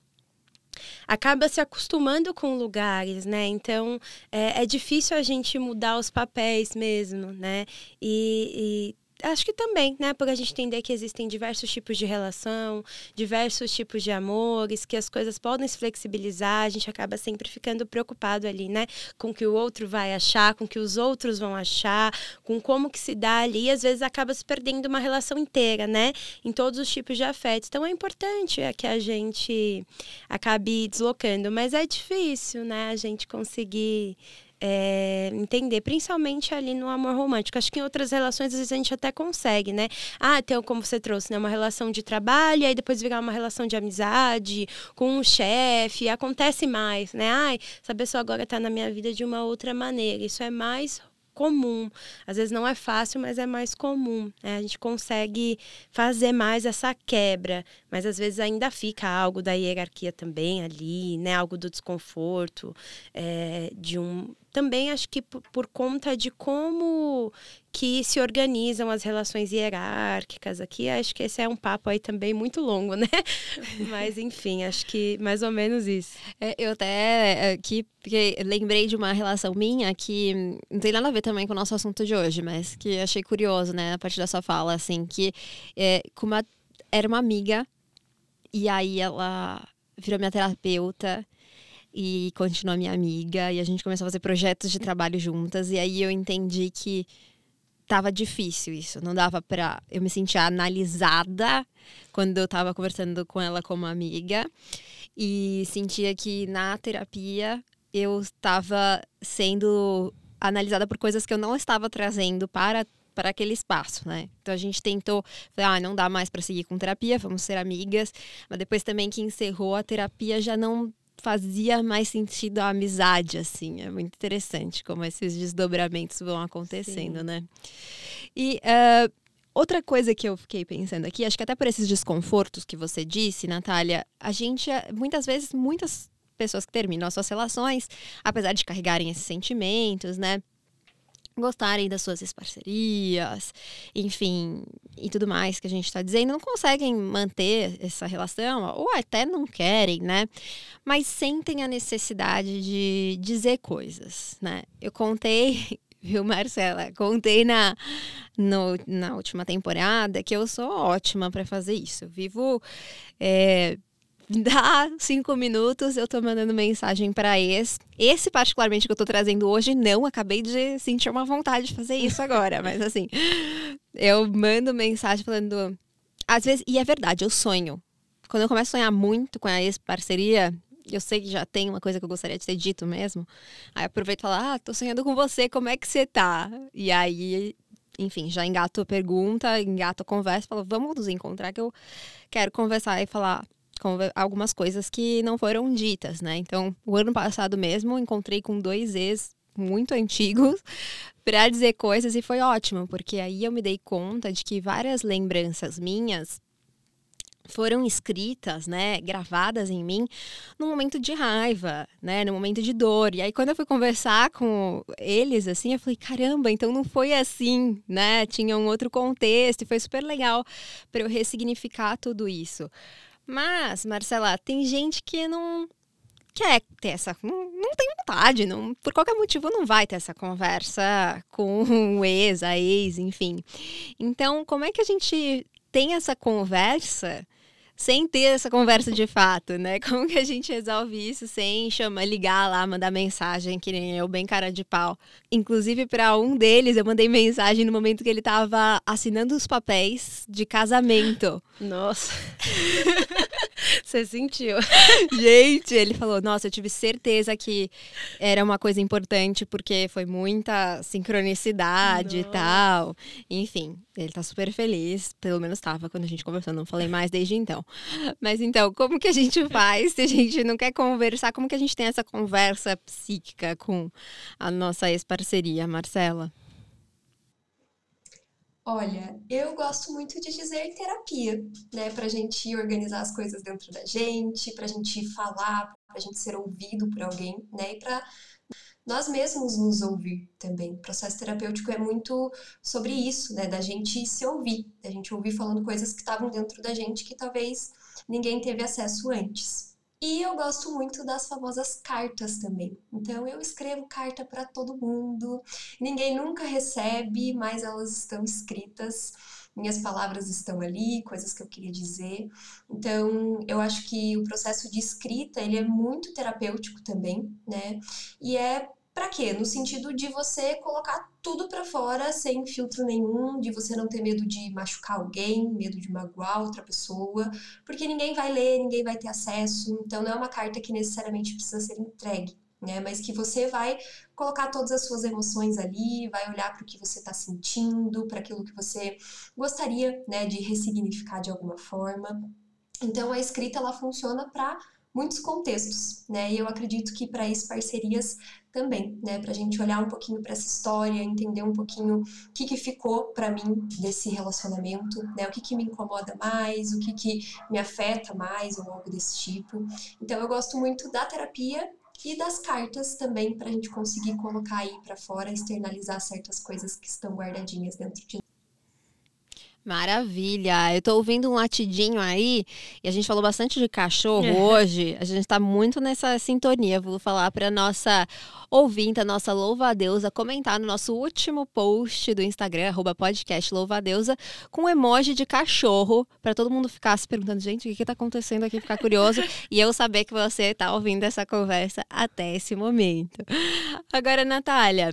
acaba se acostumando com lugares, né? Então é, é, difícil a gente mudar os papéis mesmo, né? E, e acho que também, né? Por a gente entender que existem diversos tipos de relação, diversos tipos de amores, que as coisas podem se flexibilizar, a gente acaba sempre ficando preocupado ali, né? Com o que o outro vai achar, com o que os outros vão achar, com como que se dá ali, e às vezes acaba se perdendo uma relação inteira, né? Em todos os tipos de afetos. Então é importante é que a gente acabe deslocando, mas é difícil, né? A gente conseguir é, entender, principalmente ali no amor romântico. Acho que em outras relações, às vezes, a gente até consegue, né? Ah, tem, como você trouxe, né? Uma relação de trabalho, aí depois virar uma relação de amizade com um chefe, acontece mais, né? Ai, essa pessoa agora está na minha vida de uma outra maneira. Isso é mais comum. Às vezes não é fácil, mas é mais comum. Né? A gente consegue fazer mais essa quebra, mas às vezes ainda fica algo da hierarquia também ali, né? Algo do desconforto, é, de um também acho que por, por, conta de como que se organizam as relações hierárquicas aqui, acho que esse é um papo aí também muito longo, né? Mas enfim, acho que mais ou menos isso. É, eu até aqui porque lembrei de uma relação minha que não tem nada a ver também com o nosso assunto de hoje, mas que achei curioso, né, a partir da sua fala, assim, que é, como era uma amiga e aí ela virou minha terapeuta e continua minha amiga e a gente começou a fazer projetos de trabalho juntas e aí eu entendi que tava difícil isso, não dava para eu me sentir analisada quando eu tava conversando com ela como amiga e sentia que na terapia eu estava sendo analisada por coisas que eu não estava trazendo para para aquele espaço, né? Então a gente tentou, ah, não dá mais para seguir com terapia, vamos ser amigas, mas depois também que encerrou a terapia já não fazia mais sentido a amizade, assim. É muito interessante como esses desdobramentos vão acontecendo, Sim. né? E uh, outra coisa que eu fiquei pensando aqui, acho que até por esses desconfortos que você disse, Natália, a gente, muitas vezes, muitas pessoas que terminam as suas relações, apesar de carregarem esses sentimentos, né? Gostarem das suas parcerias, enfim, e tudo mais que a gente está dizendo, não conseguem manter essa relação, ou até não querem, né? Mas sentem a necessidade de dizer coisas, né? Eu contei viu, Marcela? Contei na, no, na última temporada que eu sou ótima para fazer isso. Eu vivo é, dá cinco minutos, eu tô mandando mensagem para ex. Esse, particularmente, que eu tô trazendo hoje, não. Acabei de sentir uma vontade de fazer isso agora. mas, assim, eu mando mensagem falando. Às vezes, e é verdade, eu sonho. Quando eu começo a sonhar muito com a ex-parceria, eu sei que já tem uma coisa que eu gostaria de ter dito mesmo. Aí aproveito e falo, ah, tô sonhando com você, como é que você tá? E aí, enfim, já engato a pergunta, engato a conversa, falo, vamos nos encontrar que eu quero conversar e falar algumas coisas que não foram ditas, né? Então, o ano passado mesmo, encontrei com dois ex muito antigos para dizer coisas e foi ótimo, porque aí eu me dei conta de que várias lembranças minhas foram escritas, né, gravadas em mim no momento de raiva, né, no momento de dor. E aí quando eu fui conversar com eles assim, eu falei, caramba, então não foi assim, né? Tinha um outro contexto e foi super legal para eu ressignificar tudo isso. Mas, Marcela, tem gente que não quer ter essa. Não, não tem vontade, não, por qualquer motivo não vai ter essa conversa com o ex, a ex, enfim. Então, como é que a gente tem essa conversa sem ter essa conversa de fato, né? Como que a gente resolve isso sem chamar, ligar lá, mandar mensagem, que nem eu, bem cara de pau. Inclusive, para um deles, eu mandei mensagem no momento que ele tava assinando os papéis de casamento. Nossa. Você sentiu. Gente, ele falou: Nossa, eu tive certeza que era uma coisa importante, porque foi muita sincronicidade Nossa. e tal. Enfim, ele tá super feliz. Pelo menos tava quando a gente conversou. Não falei mais desde então. Mas então, como que a gente faz se a gente não quer conversar? Como que a gente tem essa conversa psíquica com a nossa ex-parceria, Marcela? Olha, eu gosto muito de dizer terapia, né? Pra gente organizar as coisas dentro da gente, pra gente falar, pra gente ser ouvido por alguém, né? E pra nós mesmos nos ouvir também. O processo terapêutico é muito sobre isso, né? Da gente se ouvir, da gente ouvir falando coisas que estavam dentro da gente que talvez ninguém teve acesso antes. E eu gosto muito das famosas cartas também. Então eu escrevo carta para todo mundo. Ninguém nunca recebe, mas elas estão escritas. Minhas palavras estão ali, coisas que eu queria dizer. Então, eu acho que o processo de escrita, ele é muito terapêutico também, né? E é para quê? No sentido de você colocar tudo para fora sem filtro nenhum, de você não ter medo de machucar alguém, medo de magoar outra pessoa, porque ninguém vai ler, ninguém vai ter acesso, então não é uma carta que necessariamente precisa ser entregue. Né, mas que você vai colocar todas as suas emoções ali, vai olhar para o que você está sentindo, para aquilo que você gostaria né, de ressignificar de alguma forma. Então a escrita ela funciona para muitos contextos, né? E eu acredito que para isso parcerias também, né? Para a gente olhar um pouquinho para essa história, entender um pouquinho o que, que ficou para mim desse relacionamento, né? O que, que me incomoda mais, o que, que me afeta mais ou algo desse tipo. Então eu gosto muito da terapia e das cartas também para a gente conseguir colocar aí para fora, externalizar certas coisas que estão guardadinhas dentro de Maravilha! Eu tô ouvindo um latidinho aí, e a gente falou bastante de cachorro é. hoje. A gente tá muito nessa sintonia. Vou falar pra nossa ouvinte, a nossa louva-deusa, comentar no nosso último post do Instagram, arroba podcast louva-deusa, com um emoji de cachorro, para todo mundo ficar se perguntando, gente, o que, que tá acontecendo aqui, ficar curioso, e eu saber que você tá ouvindo essa conversa até esse momento. Agora, Natália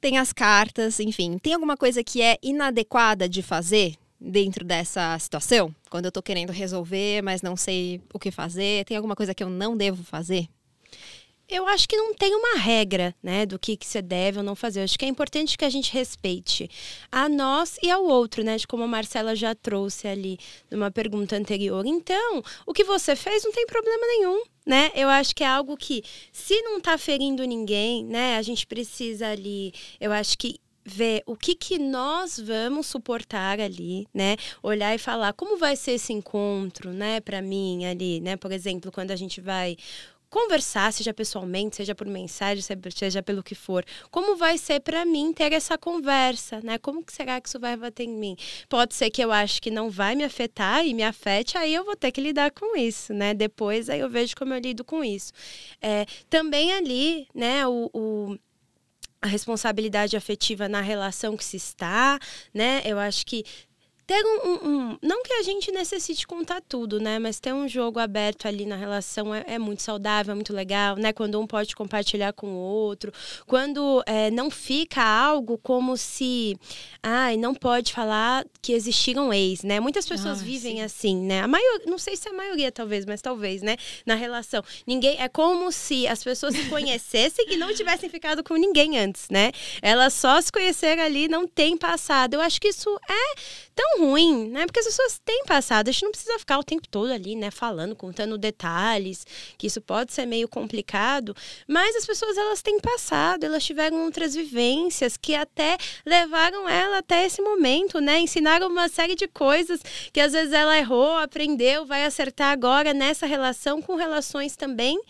tem as cartas, enfim. Tem alguma coisa que é inadequada de fazer dentro dessa situação? Quando eu tô querendo resolver, mas não sei o que fazer, tem alguma coisa que eu não devo fazer? Eu acho que não tem uma regra, né, do que, que você deve ou não fazer. Eu acho que é importante que a gente respeite a nós e ao outro, né, de como a Marcela já trouxe ali numa pergunta anterior. Então, o que você fez não tem problema nenhum, né? Eu acho que é algo que, se não tá ferindo ninguém, né, a gente precisa ali, eu acho que ver o que, que nós vamos suportar ali, né? Olhar e falar como vai ser esse encontro, né, para mim ali, né? Por exemplo, quando a gente vai conversar, seja pessoalmente, seja por mensagem, seja pelo que for. Como vai ser para mim ter essa conversa, né? Como que será que isso vai bater em mim? Pode ser que eu acho que não vai me afetar e me afete, aí eu vou ter que lidar com isso, né? Depois aí eu vejo como eu lido com isso. É, também ali, né, o, o a responsabilidade afetiva na relação que se está, né? Eu acho que ter um, um, Não que a gente necessite contar tudo, né? Mas ter um jogo aberto ali na relação é, é muito saudável, é muito legal, né? Quando um pode compartilhar com o outro. Quando é, não fica algo como se. Ai, não pode falar que existiram ex, né? Muitas pessoas ah, vivem sim. assim, né? A maioria, não sei se é a maioria, talvez, mas talvez, né? Na relação. Ninguém. É como se as pessoas se conhecessem e não tivessem ficado com ninguém antes, né? Elas só se conheceram ali, não tem passado. Eu acho que isso é tão ruim, né? Porque as pessoas têm passado, a gente não precisa ficar o tempo todo ali, né, falando, contando detalhes, que isso pode ser meio complicado, mas as pessoas elas têm passado, elas tiveram outras vivências que até levaram ela até esse momento, né? Ensinaram uma série de coisas que às vezes ela errou, aprendeu, vai acertar agora nessa relação com relações também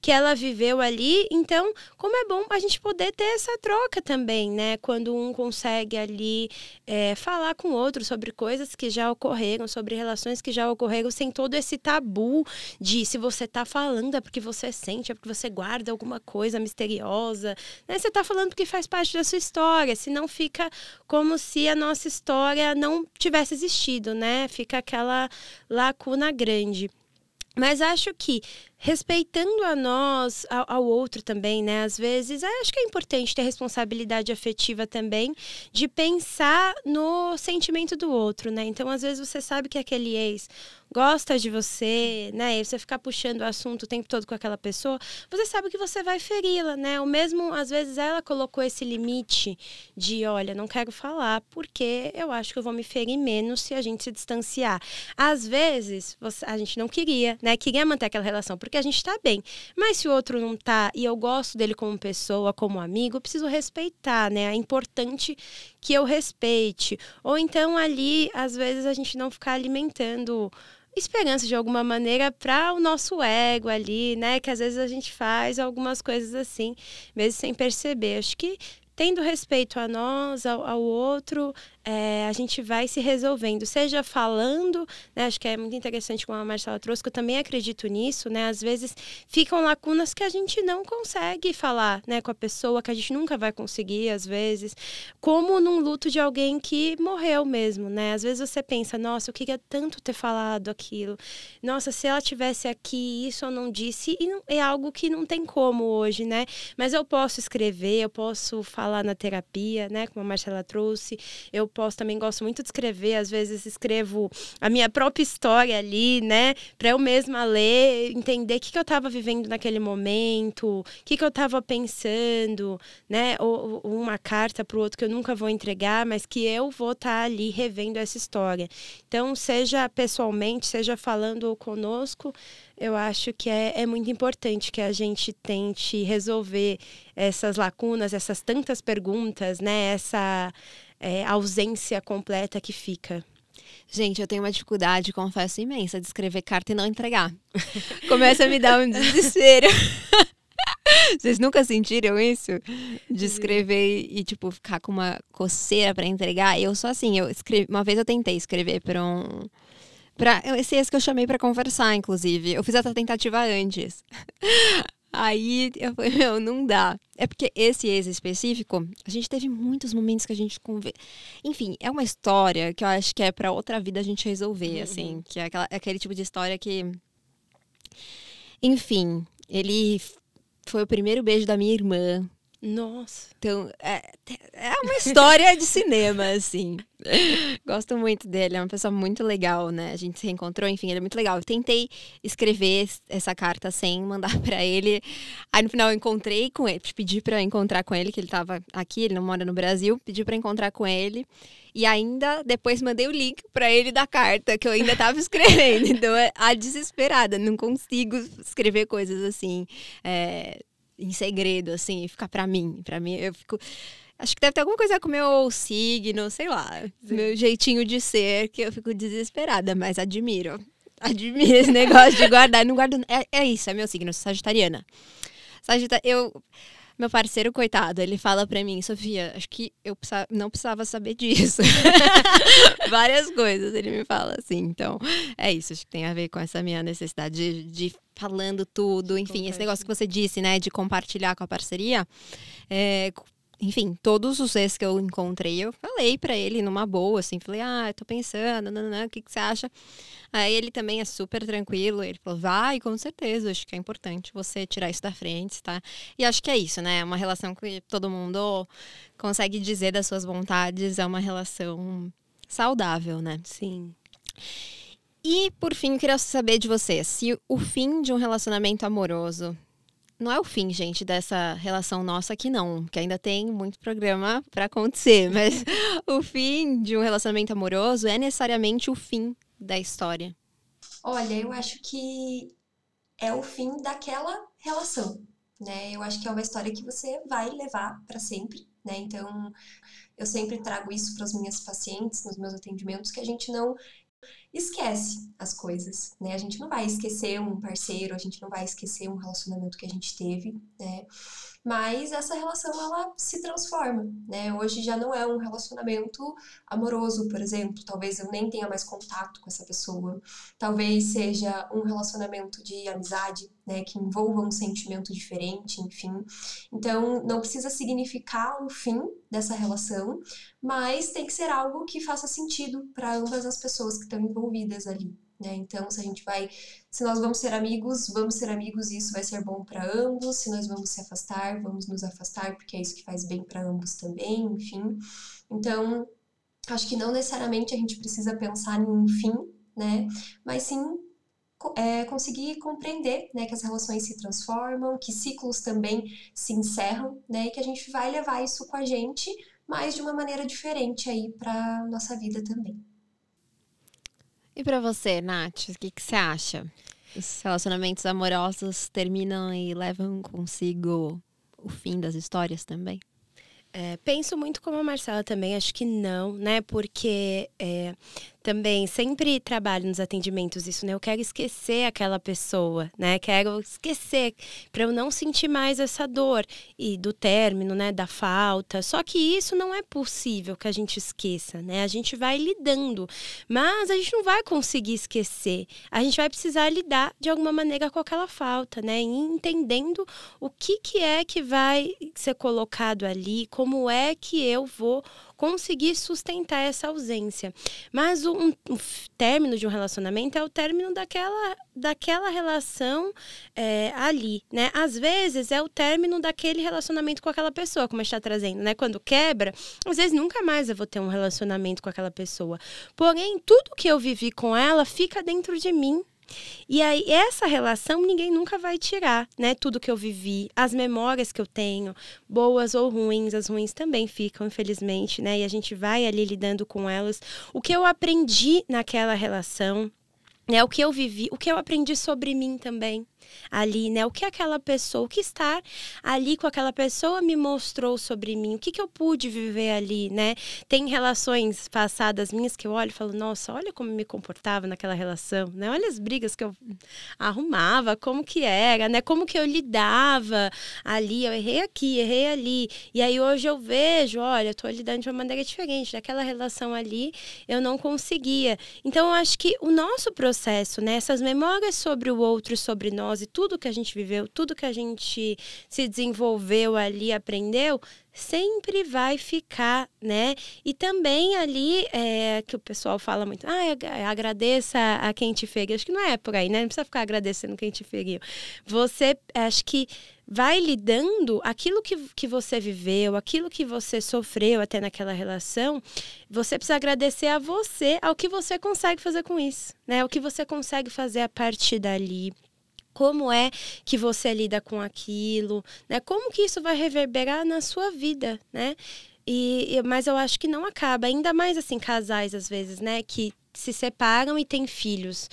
que ela viveu ali. Então, como é bom a gente poder ter essa troca também, né? Quando um consegue ali é, falar com o outro sobre coisas que já ocorreram, sobre relações que já ocorreram, sem todo esse tabu de se você tá falando é porque você sente, é porque você guarda alguma coisa misteriosa, né? Você tá falando porque faz parte da sua história, senão fica como se a nossa história não tivesse existido, né? Fica aquela lacuna grande. Mas acho que respeitando a nós, ao, ao, outro também, né? Às vezes, acho que é importante ter responsabilidade afetiva também, de pensar no sentimento do outro, né? Então, às vezes, você sabe que aquele ex gosta de você, né? E você ficar puxando o assunto o tempo todo com aquela pessoa, você sabe que você vai feri-la, né? O mesmo, às vezes, ela colocou esse limite de, olha, não quero falar, porque eu acho que eu vou me ferir menos se a gente se distanciar. Às vezes, você, a gente não queria, né? Queria manter aquela relação, porque a gente tá bem. Mas se o outro não tá e eu gosto dele como pessoa, como amigo, eu preciso respeitar, né? É importante que eu respeite. Ou então ali, às vezes, a gente não ficar alimentando esperança de alguma maneira para o nosso ego ali, né? Que às vezes a gente faz algumas coisas assim, mesmo sem perceber. Acho que tendo respeito a nós, ao, ao outro, é, a gente vai se resolvendo, seja falando, né, acho que é muito interessante como a Marcela trouxe, que eu também acredito nisso, né, às vezes ficam lacunas que a gente não consegue falar, né, com a pessoa, que a gente nunca vai conseguir, às vezes, como num luto de alguém que morreu mesmo, né, às vezes você pensa, nossa, eu queria tanto ter falado aquilo, nossa, se ela tivesse aqui, isso eu não disse, e não, é algo que não tem como hoje, né, mas eu posso escrever, eu posso falar na terapia, né, como a Marcela trouxe, eu também gosto muito de escrever, às vezes escrevo a minha própria história ali, né, para eu mesma ler, entender o que, que eu estava vivendo naquele momento, o que, que eu estava pensando, né, ou, ou uma carta para o outro que eu nunca vou entregar, mas que eu vou estar tá ali revendo essa história. Então, seja pessoalmente, seja falando conosco, eu acho que é, é muito importante que a gente tente resolver essas lacunas, essas tantas perguntas, né? Essa é, ausência completa que fica. Gente, eu tenho uma dificuldade, confesso, imensa de escrever carta e não entregar. Começa a me dar um desespero. Vocês nunca sentiram isso? De escrever e, tipo, ficar com uma coceira para entregar? Eu sou assim, eu escrevi. Uma vez eu tentei escrever para um. Pra, esse ex que eu chamei para conversar, inclusive. Eu fiz essa tentativa antes. Aí eu falei, meu, não dá. É porque esse ex específico, a gente teve muitos momentos que a gente conver... Enfim, é uma história que eu acho que é para outra vida a gente resolver, uhum. assim. Que é aquela, é aquele tipo de história que. Enfim, ele foi o primeiro beijo da minha irmã. Nossa. Então, é, é uma história de cinema, assim. Gosto muito dele, é uma pessoa muito legal, né? A gente se reencontrou, enfim, ele é muito legal. Eu tentei escrever essa carta sem mandar para ele. Aí no final eu encontrei com ele, pedi para encontrar com ele, que ele tava aqui, ele não mora no Brasil, pedi para encontrar com ele. E ainda depois mandei o link para ele da carta que eu ainda tava escrevendo. Então, é a desesperada, não consigo escrever coisas assim. É, em segredo, assim, ficar para mim. para mim, eu fico. Acho que deve ter alguma coisa com o meu signo, sei lá, Sim. meu jeitinho de ser, que eu fico desesperada, mas admiro. Admiro esse negócio de guardar. Não guardo. É, é isso, é meu signo, sagitariana. Sagita, eu. Meu parceiro, coitado, ele fala pra mim, Sofia, acho que eu não precisava saber disso. Várias coisas ele me fala assim. Então, é isso, acho que tem a ver com essa minha necessidade de, de falando tudo, enfim, esse negócio que você disse, né, de compartilhar com a parceria. É, enfim, todos os ex que eu encontrei, eu falei para ele numa boa, assim, falei, ah, eu tô pensando, nananã, o que, que você acha? Aí ele também é super tranquilo, ele falou, vai, com certeza, acho que é importante você tirar isso da frente, tá? E acho que é isso, né? É uma relação que todo mundo consegue dizer das suas vontades, é uma relação saudável, né? Sim. E, por fim, eu queria saber de você, se o fim de um relacionamento amoroso não é o fim, gente, dessa relação nossa aqui, não, que ainda tem muito programa para acontecer, mas o fim de um relacionamento amoroso é necessariamente o fim da história. Olha, eu acho que é o fim daquela relação, né? Eu acho que é uma história que você vai levar para sempre, né? Então, eu sempre trago isso para as minhas pacientes nos meus atendimentos que a gente não esquece as coisas, né? A gente não vai esquecer um parceiro, a gente não vai esquecer um relacionamento que a gente teve, né? Mas essa relação ela se transforma, né? Hoje já não é um relacionamento amoroso, por exemplo, talvez eu nem tenha mais contato com essa pessoa. Talvez seja um relacionamento de amizade, né, que envolva um sentimento diferente, enfim. Então, não precisa significar um fim dessa relação, mas tem que ser algo que faça sentido para ambas as pessoas que estão envolvidas ali. Né? Então, se a gente vai, se nós vamos ser amigos, vamos ser amigos e isso vai ser bom para ambos. Se nós vamos se afastar, vamos nos afastar porque é isso que faz bem para ambos também, enfim. Então, acho que não necessariamente a gente precisa pensar em um fim, né? Mas sim é, conseguir compreender né, que as relações se transformam, que ciclos também se encerram, né, e que a gente vai levar isso com a gente, mas de uma maneira diferente aí para nossa vida também. E para você, Nath, o que, que você acha? Os relacionamentos amorosos terminam e levam consigo o fim das histórias também? É, penso muito como a Marcela também, acho que não, né? Porque é, também sempre trabalho nos atendimentos isso, né? Eu quero esquecer aquela pessoa, né? Quero esquecer para eu não sentir mais essa dor e do término, né, da falta. Só que isso não é possível que a gente esqueça, né? A gente vai lidando, mas a gente não vai conseguir esquecer. A gente vai precisar lidar de alguma maneira com aquela falta, né? E entendendo o que que é que vai ser colocado ali, como é que eu vou conseguir sustentar essa ausência. Mas o, um, um término de um relacionamento é o término daquela, daquela relação é, ali, né? Às vezes é o término daquele relacionamento com aquela pessoa, como está trazendo, né? Quando quebra, às vezes nunca mais eu vou ter um relacionamento com aquela pessoa. Porém, tudo que eu vivi com ela fica dentro de mim, e aí, essa relação ninguém nunca vai tirar, né? Tudo que eu vivi, as memórias que eu tenho, boas ou ruins, as ruins também ficam, infelizmente, né? E a gente vai ali lidando com elas. O que eu aprendi naquela relação, né? O que eu vivi, o que eu aprendi sobre mim também, ali, né? O que aquela pessoa, o que estar ali com aquela pessoa me mostrou sobre mim, o que, que eu pude viver ali, né? Tem relações passadas minhas que eu olho e falo, nossa, olha como me comportava naquela relação, né? Olha as brigas que eu arrumava, como que era, né? Como que eu lidava ali, eu errei aqui, errei ali. E aí hoje eu vejo, olha, eu tô lidando de uma maneira diferente, daquela relação ali eu não conseguia. Então eu acho que o nosso processo, né? Essas memórias sobre o outro, sobre nós, nós e tudo que a gente viveu, tudo que a gente se desenvolveu ali, aprendeu, sempre vai ficar, né? E também ali, é, que o pessoal fala muito, ah, agradeça a quem te feriu. Acho que não é por aí, né? Não precisa ficar agradecendo quem te feriu. Você, acho que vai lidando aquilo que, que você viveu, aquilo que você sofreu até naquela relação, você precisa agradecer a você, ao que você consegue fazer com isso, né? O que você consegue fazer a partir dali como é que você lida com aquilo, né? Como que isso vai reverberar na sua vida, né? E, mas eu acho que não acaba, ainda mais assim, casais às vezes, né? Que se separam e têm filhos.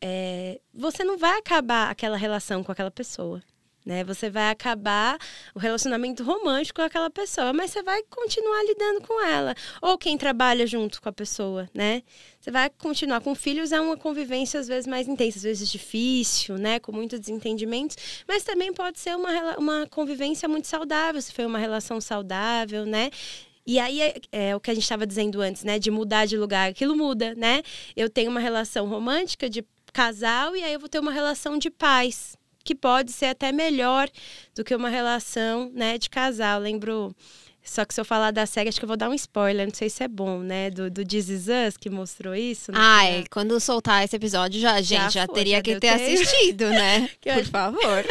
É, você não vai acabar aquela relação com aquela pessoa né? Você vai acabar o relacionamento romântico com aquela pessoa, mas você vai continuar lidando com ela. Ou quem trabalha junto com a pessoa, né? Você vai continuar com filhos, é uma convivência às vezes mais intensa, às vezes difícil, né? Com muitos desentendimentos, mas também pode ser uma, uma convivência muito saudável, se foi uma relação saudável, né? E aí é, é, o que a gente estava dizendo antes, né? De mudar de lugar, aquilo muda, né? Eu tenho uma relação romântica de casal e aí eu vou ter uma relação de paz que pode ser até melhor do que uma relação né, de casal. lembro Só que se eu falar da série, acho que eu vou dar um spoiler, não sei se é bom, né? Do, do This Is Us, que mostrou isso. Ai, final. quando soltar esse episódio, já, gente, já, já foi, teria já que ter assistido, né? Por acho... favor.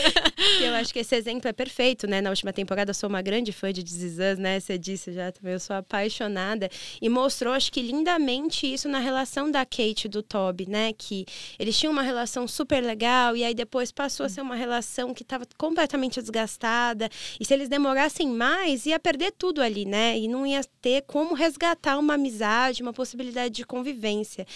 eu acho que esse exemplo é perfeito, né? Na última temporada, eu sou uma grande fã de This Is Us, né? Você disse já também, eu sou apaixonada. E mostrou, acho que lindamente, isso na relação da Kate e do Toby, né? Que eles tinham uma relação super legal, e aí depois passou a ser uma relação que estava completamente desgastada. E se eles demorassem mais, ia ia perder tudo ali, né? E não ia ter como resgatar uma amizade, uma possibilidade de convivência.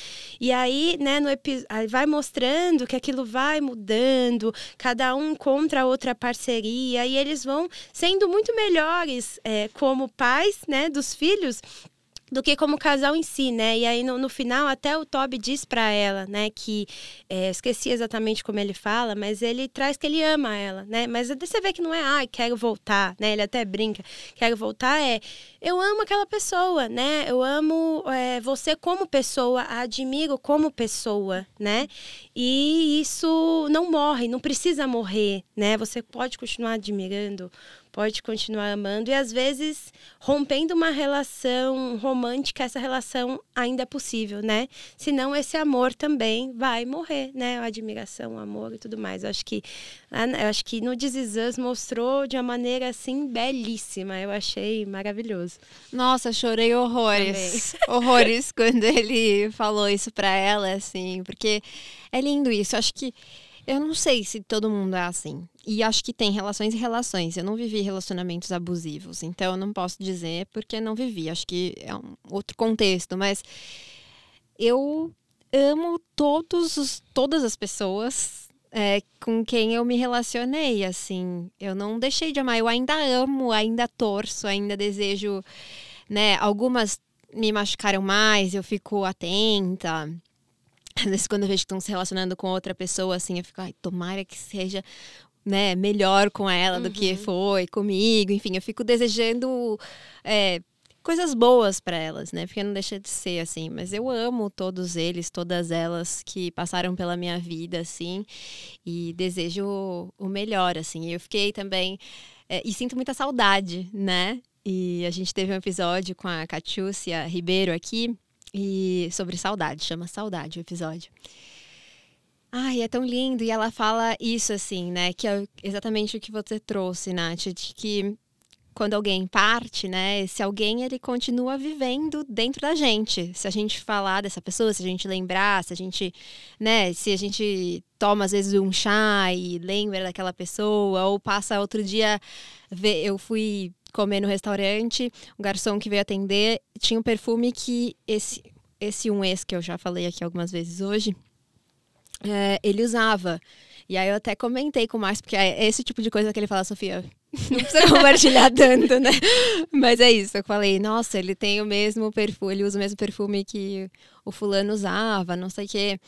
E aí, né, no episódio, vai mostrando que aquilo vai mudando, cada um contra a outra parceria, e eles vão sendo muito melhores é, como pais, né, dos filhos do que como casal em si, né? E aí no, no final até o Toby diz para ela, né, que é, esqueci exatamente como ele fala, mas ele traz que ele ama ela, né? Mas você vê que não é, ai, quero voltar, né? Ele até brinca, quero voltar é, eu amo aquela pessoa, né? Eu amo é, você como pessoa, admiro como pessoa, né? E isso não morre, não precisa morrer, né? Você pode continuar admirando pode continuar amando e às vezes rompendo uma relação romântica, essa relação ainda é possível, né? Senão esse amor também vai morrer, né? A admiração, o amor e tudo mais. Eu acho que eu acho que no This mostrou de uma maneira assim belíssima. Eu achei maravilhoso. Nossa, chorei horrores. Também. Horrores quando ele falou isso para ela assim, porque é lindo isso. Eu acho que eu não sei se todo mundo é assim. E acho que tem relações e relações. Eu não vivi relacionamentos abusivos, então eu não posso dizer porque não vivi. Acho que é um outro contexto, mas eu amo todos os, todas as pessoas é, com quem eu me relacionei, assim. Eu não deixei de amar, eu ainda amo, ainda torço, ainda desejo, né? Algumas me machucaram mais, eu fico atenta às vezes quando eu vejo que estão se relacionando com outra pessoa, assim, eu fico, ai, tomara que seja né, melhor com ela uhum. do que uhum. foi comigo. Enfim, eu fico desejando é, coisas boas para elas, né? Porque não deixa de ser assim. Mas eu amo todos eles, todas elas que passaram pela minha vida, assim, e desejo o melhor, assim. Eu fiquei também. É, e sinto muita saudade, né? E a gente teve um episódio com a Catiúcia Ribeiro aqui, e sobre saudade, chama Saudade o episódio. Ai, é tão lindo. E ela fala isso, assim, né? Que é exatamente o que você trouxe, Nath, de que quando alguém parte, né? Esse alguém ele continua vivendo dentro da gente. Se a gente falar dessa pessoa, se a gente lembrar, se a gente, né? Se a gente toma às vezes um chá e lembra daquela pessoa, ou passa outro dia, eu fui comer no restaurante, o garçom que veio atender tinha um perfume que esse esse um ex que eu já falei aqui algumas vezes hoje, é, ele usava. E aí eu até comentei com o Márcio, porque é esse tipo de coisa que ele fala, Sofia, não precisa compartilhar tanto, né? Mas é isso, eu falei, nossa, ele tem o mesmo perfume, ele usa o mesmo perfume que o fulano usava, não sei o quê.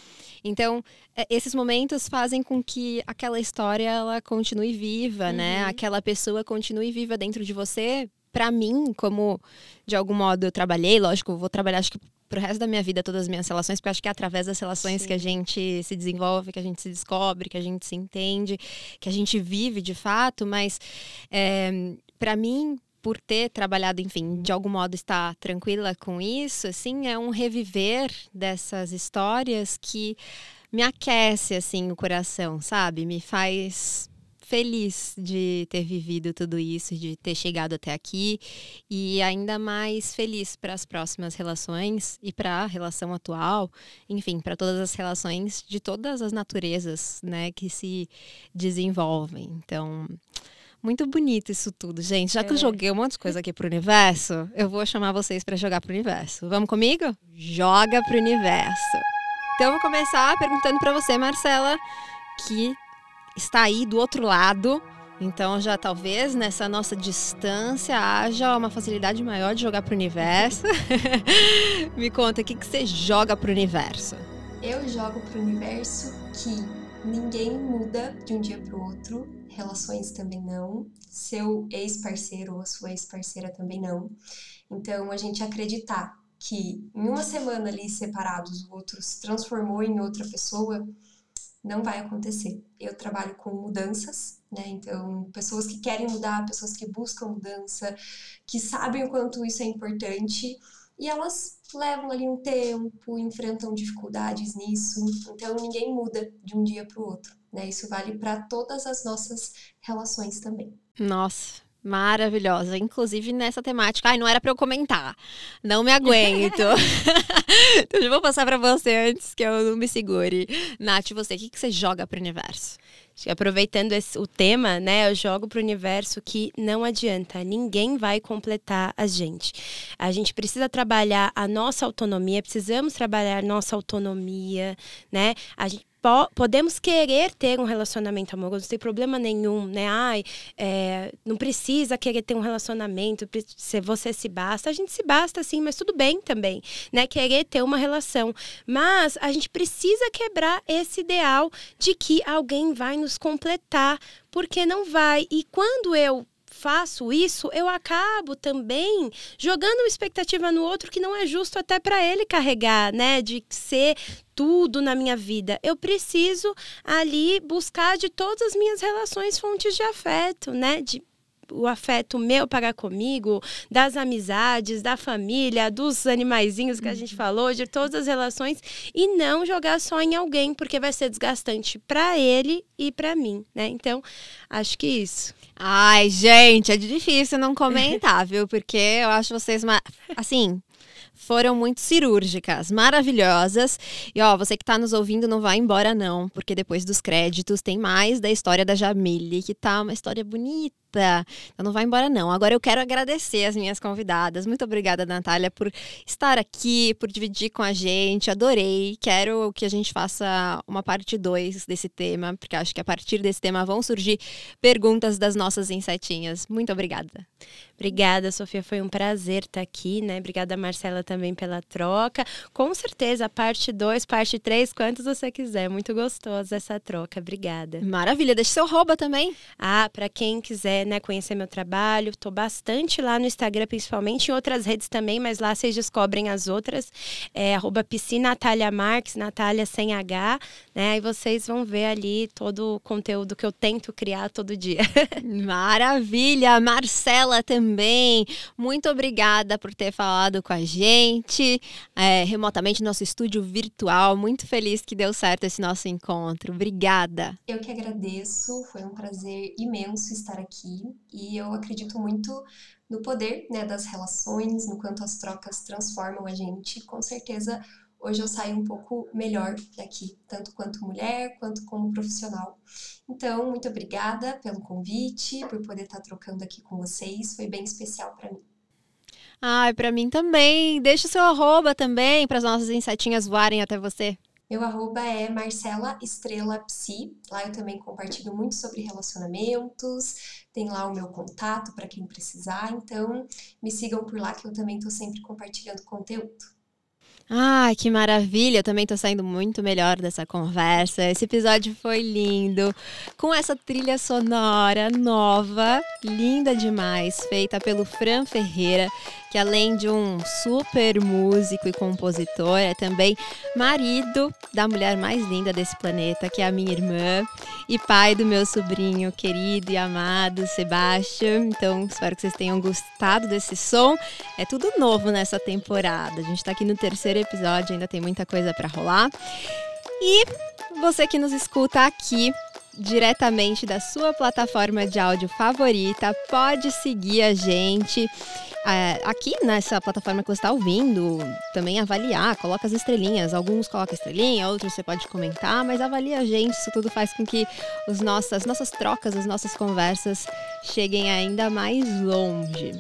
Então, é, esses momentos fazem com que aquela história ela continue viva, né? uhum. né? Aquela pessoa continue viva dentro de você. Para mim, como de algum modo eu trabalhei, lógico, eu vou trabalhar acho que pro resto da minha vida todas as minhas relações, porque eu acho que é através das relações Sim. que a gente se desenvolve, que a gente se descobre, que a gente se entende, que a gente vive de fato, mas é, eh, para mim, por ter trabalhado, enfim, de algum modo estar tranquila com isso, assim, é um reviver dessas histórias que me aquece, assim, o coração, sabe? Me faz feliz de ter vivido tudo isso, de ter chegado até aqui e ainda mais feliz para as próximas relações e para a relação atual, enfim, para todas as relações de todas as naturezas, né, que se desenvolvem. Então, muito bonito isso tudo, gente. Já que é. eu joguei um monte de coisa aqui pro universo, eu vou chamar vocês para jogar pro universo. Vamos comigo? Joga pro universo. Então, eu vou começar perguntando para você, Marcela, que está aí do outro lado. Então já talvez nessa nossa distância haja uma facilidade maior de jogar para o universo. Me conta, o que, que você joga para o universo? Eu jogo para o universo que ninguém muda de um dia para o outro, relações também não, seu ex-parceiro ou sua ex-parceira também não. Então a gente acreditar que em uma semana ali separados o outro se transformou em outra pessoa não vai acontecer. Eu trabalho com mudanças, né? Então, pessoas que querem mudar, pessoas que buscam mudança, que sabem o quanto isso é importante e elas levam ali um tempo, enfrentam dificuldades nisso. Então, ninguém muda de um dia para o outro, né? Isso vale para todas as nossas relações também. Nossa, Maravilhosa, inclusive nessa temática. Ai, não era para eu comentar. Não me aguento. então, vou passar para você antes que eu não me segure. Nath, você, o que, que você joga para o universo? Aproveitando esse, o tema, né, eu jogo para o universo que não adianta, ninguém vai completar a gente. A gente precisa trabalhar a nossa autonomia, precisamos trabalhar nossa autonomia, né? A gente po podemos querer ter um relacionamento amoroso, não tem problema nenhum, né? Ai, é, não precisa querer ter um relacionamento, se você se basta, a gente se basta sim, mas tudo bem também, né? Querer ter uma relação, mas a gente precisa quebrar esse ideal de que alguém vai nos completar, porque não vai. E quando eu faço isso, eu acabo também jogando uma expectativa no outro que não é justo até para ele carregar, né? De ser tudo na minha vida. Eu preciso ali buscar de todas as minhas relações fontes de afeto, né? De o afeto meu para comigo, das amizades, da família, dos animaizinhos que a gente uhum. falou, de todas as relações e não jogar só em alguém, porque vai ser desgastante para ele e para mim, né? Então, acho que isso. Ai, gente, é difícil não comentar, viu? Porque eu acho vocês assim, foram muito cirúrgicas, maravilhosas. E ó, você que está nos ouvindo não vai embora não, porque depois dos créditos tem mais da história da Jamile, que tá uma história bonita então não vai embora, não. Agora eu quero agradecer as minhas convidadas. Muito obrigada, Natália, por estar aqui, por dividir com a gente. Adorei. Quero que a gente faça uma parte 2 desse tema, porque acho que a partir desse tema vão surgir perguntas das nossas insetinhas. Muito obrigada. Obrigada, Sofia. Foi um prazer estar aqui, né? Obrigada, Marcela, também pela troca. Com certeza, parte 2, parte 3, quantos você quiser. Muito gostosa essa troca. Obrigada. Maravilha. Deixe seu rouba também. Ah, para quem quiser né, conhecer meu trabalho. Estou bastante lá no Instagram, principalmente em outras redes também, mas lá vocês descobrem as outras. É arroba Natália Marques, Natália sem H, né? E vocês vão ver ali todo o conteúdo que eu tento criar todo dia. Maravilha! Marcela também, muito obrigada por ter falado com a gente é, remotamente no nosso estúdio virtual. Muito feliz que deu certo esse nosso encontro. Obrigada. Eu que agradeço, foi um prazer imenso estar aqui aqui e eu acredito muito no poder né, das relações, no quanto as trocas transformam a gente. Com certeza, hoje eu saio um pouco melhor daqui, tanto quanto mulher quanto como profissional. Então, muito obrigada pelo convite, por poder estar trocando aqui com vocês. Foi bem especial para mim. Ai, para mim também. Deixa o seu arroba também para as nossas insetinhas voarem até você. Meu arroba é Marcela Estrela Psi. Lá eu também compartilho muito sobre relacionamentos. Tem lá o meu contato para quem precisar. Então, me sigam por lá que eu também estou sempre compartilhando conteúdo. Ai, que maravilha! Eu também tô saindo muito melhor dessa conversa. Esse episódio foi lindo, com essa trilha sonora nova, linda demais, feita pelo Fran Ferreira, que além de um super músico e compositor, é também marido da mulher mais linda desse planeta, que é a minha irmã, e pai do meu sobrinho querido e amado, Sebastião. Então, espero que vocês tenham gostado desse som. É tudo novo nessa temporada. A gente tá aqui no terceiro episódio, ainda tem muita coisa para rolar. E você que nos escuta aqui diretamente da sua plataforma de áudio favorita, pode seguir a gente é, aqui nessa plataforma que você está ouvindo, também avaliar, coloca as estrelinhas. Alguns colocam estrelinha, outros você pode comentar, mas avalia a gente. Isso tudo faz com que os nossas, as nossas trocas, as nossas conversas cheguem ainda mais longe.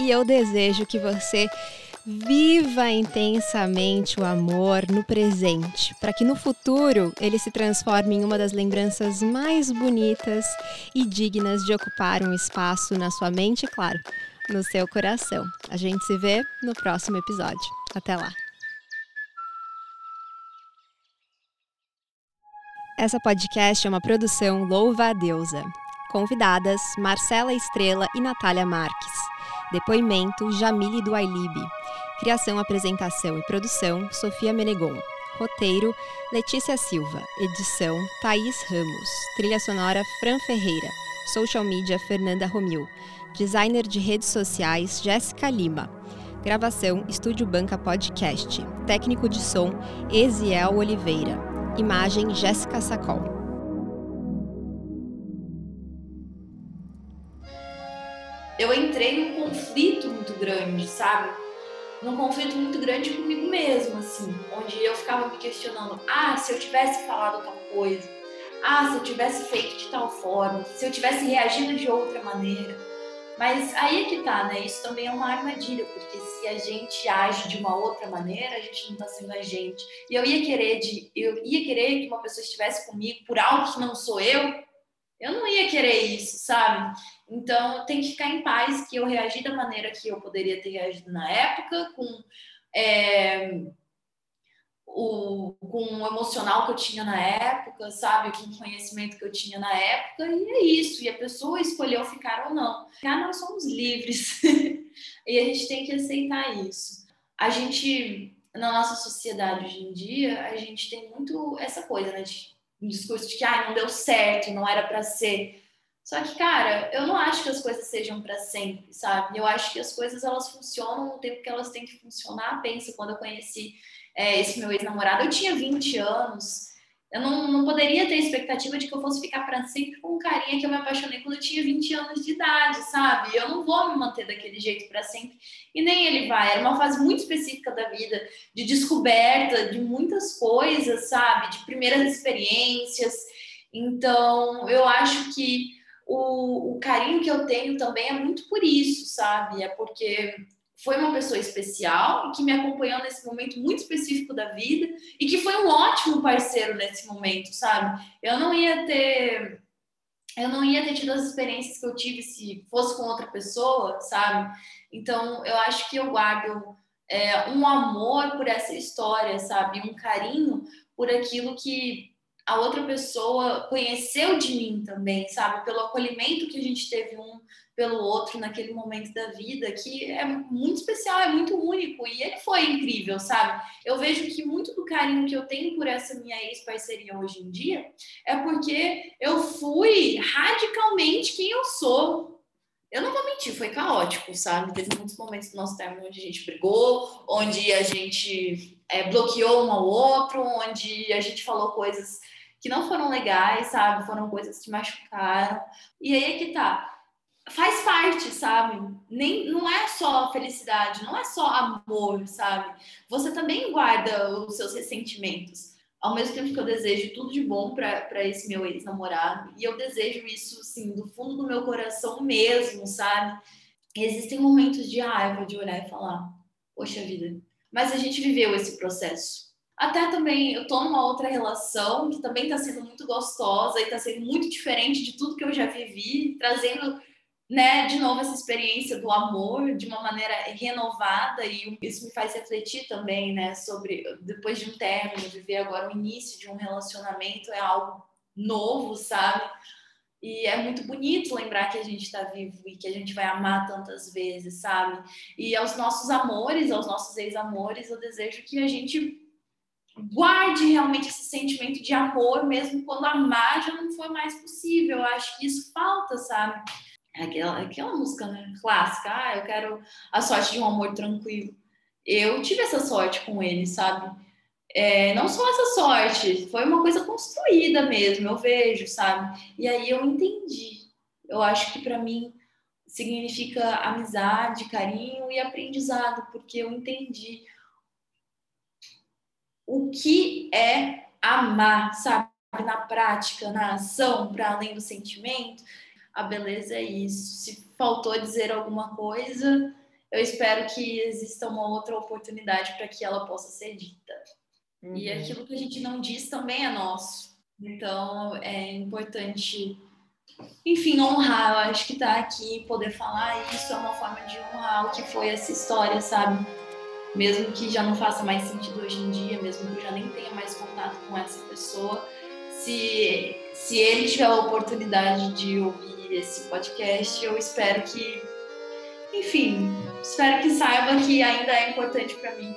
E eu desejo que você Viva intensamente o amor no presente, para que no futuro ele se transforme em uma das lembranças mais bonitas e dignas de ocupar um espaço na sua mente, claro, no seu coração. A gente se vê no próximo episódio. Até lá! Essa podcast é uma produção Louva a Deusa. Convidadas Marcela Estrela e Natália Marques. Depoimento Jamile do Ailibe. Criação, apresentação e produção Sofia Menegon. Roteiro: Letícia Silva. Edição: Thaís Ramos. Trilha sonora: Fran Ferreira. Social media: Fernanda Romil. Designer de redes sociais: Jéssica Lima. Gravação: Estúdio Banca Podcast. Técnico de som: Eziel Oliveira. Imagem: Jéssica Sacol. eu entrei num conflito muito grande, sabe? Num conflito muito grande comigo mesmo, assim, onde eu ficava me questionando: ah, se eu tivesse falado tal coisa, ah, se eu tivesse feito de tal forma, se eu tivesse reagido de outra maneira. Mas aí é que tá, né? Isso também é uma armadilha, porque se a gente age de uma outra maneira, a gente não tá sendo a gente. E eu ia querer de, eu ia querer que uma pessoa estivesse comigo por algo que não sou eu, eu não ia querer isso, sabe? Então, tem que ficar em paz que eu reagi da maneira que eu poderia ter reagido na época, com, é, o, com o emocional que eu tinha na época, sabe? Com o conhecimento que eu tinha na época, e é isso. E a pessoa escolheu ficar ou não. Ah, nós somos livres. e a gente tem que aceitar isso. A gente, na nossa sociedade hoje em dia, a gente tem muito essa coisa, né? De um discurso de que ah, não deu certo, não era para ser. Só que, cara, eu não acho que as coisas sejam para sempre, sabe? Eu acho que as coisas elas funcionam no tempo que elas têm que funcionar. Pensa, quando eu conheci é, esse meu ex-namorado, eu tinha 20 anos eu não, não poderia ter expectativa de que eu fosse ficar para sempre com um carinha que eu me apaixonei quando eu tinha 20 anos de idade, sabe? Eu não vou me manter daquele jeito para sempre. E nem ele vai. Era uma fase muito específica da vida, de descoberta de muitas coisas, sabe? De primeiras experiências. Então, eu acho que o, o carinho que eu tenho também é muito por isso, sabe? É porque foi uma pessoa especial que me acompanhou nesse momento muito específico da vida e que foi um ótimo parceiro nesse momento, sabe? Eu não ia ter eu não ia ter tido as experiências que eu tive se fosse com outra pessoa, sabe? Então eu acho que eu guardo é, um amor por essa história, sabe? Um carinho por aquilo que a outra pessoa conheceu de mim também, sabe? Pelo acolhimento que a gente teve um pelo outro naquele momento da vida, que é muito especial, é muito único e ele foi incrível, sabe? Eu vejo que muito do carinho que eu tenho por essa minha ex-parceria hoje em dia é porque eu fui radicalmente quem eu sou. Eu não vou mentir, foi caótico, sabe? Teve muitos momentos do nosso término onde a gente brigou, onde a gente é, bloqueou um ao outro, onde a gente falou coisas que não foram legais, sabe? Foram coisas que machucaram. E aí é que tá faz parte, sabe? Nem, não é só felicidade, não é só amor, sabe? Você também guarda os seus ressentimentos. Ao mesmo tempo que eu desejo tudo de bom para esse meu ex-namorado, e eu desejo isso, assim, do fundo do meu coração mesmo, sabe? existem momentos de raiva, de olhar e falar: Poxa vida. Mas a gente viveu esse processo. Até também, eu tô numa outra relação que também tá sendo muito gostosa e tá sendo muito diferente de tudo que eu já vivi, trazendo né, de novo essa experiência do amor de uma maneira renovada e isso me faz refletir também, né, sobre depois de um término, viver agora o início de um relacionamento é algo novo, sabe? E é muito bonito lembrar que a gente está vivo e que a gente vai amar tantas vezes, sabe? E aos nossos amores, aos nossos ex-amores, eu desejo que a gente guarde realmente esse sentimento de amor, mesmo quando amar já não for mais possível. Eu acho que isso falta, sabe? Aquela, aquela música né? clássica, ah, eu quero a sorte de um amor tranquilo. Eu tive essa sorte com ele, sabe? É, não só essa sorte, foi uma coisa construída mesmo, eu vejo, sabe? E aí eu entendi. Eu acho que para mim significa amizade, carinho e aprendizado, porque eu entendi o que é amar, sabe? Na prática, na ação, para além do sentimento a beleza é isso. Se faltou dizer alguma coisa, eu espero que exista uma outra oportunidade para que ela possa ser dita. Uhum. E aquilo que a gente não diz também é nosso. Então é importante, enfim, honrar. Eu acho que estar tá aqui, poder falar isso é uma forma de honrar o que foi essa história, sabe? Mesmo que já não faça mais sentido hoje em dia, mesmo que eu já nem tenha mais contato com essa pessoa, se, se ele tiver a oportunidade de ouvir esse podcast. Eu espero que, enfim, espero que saiba que ainda é importante para mim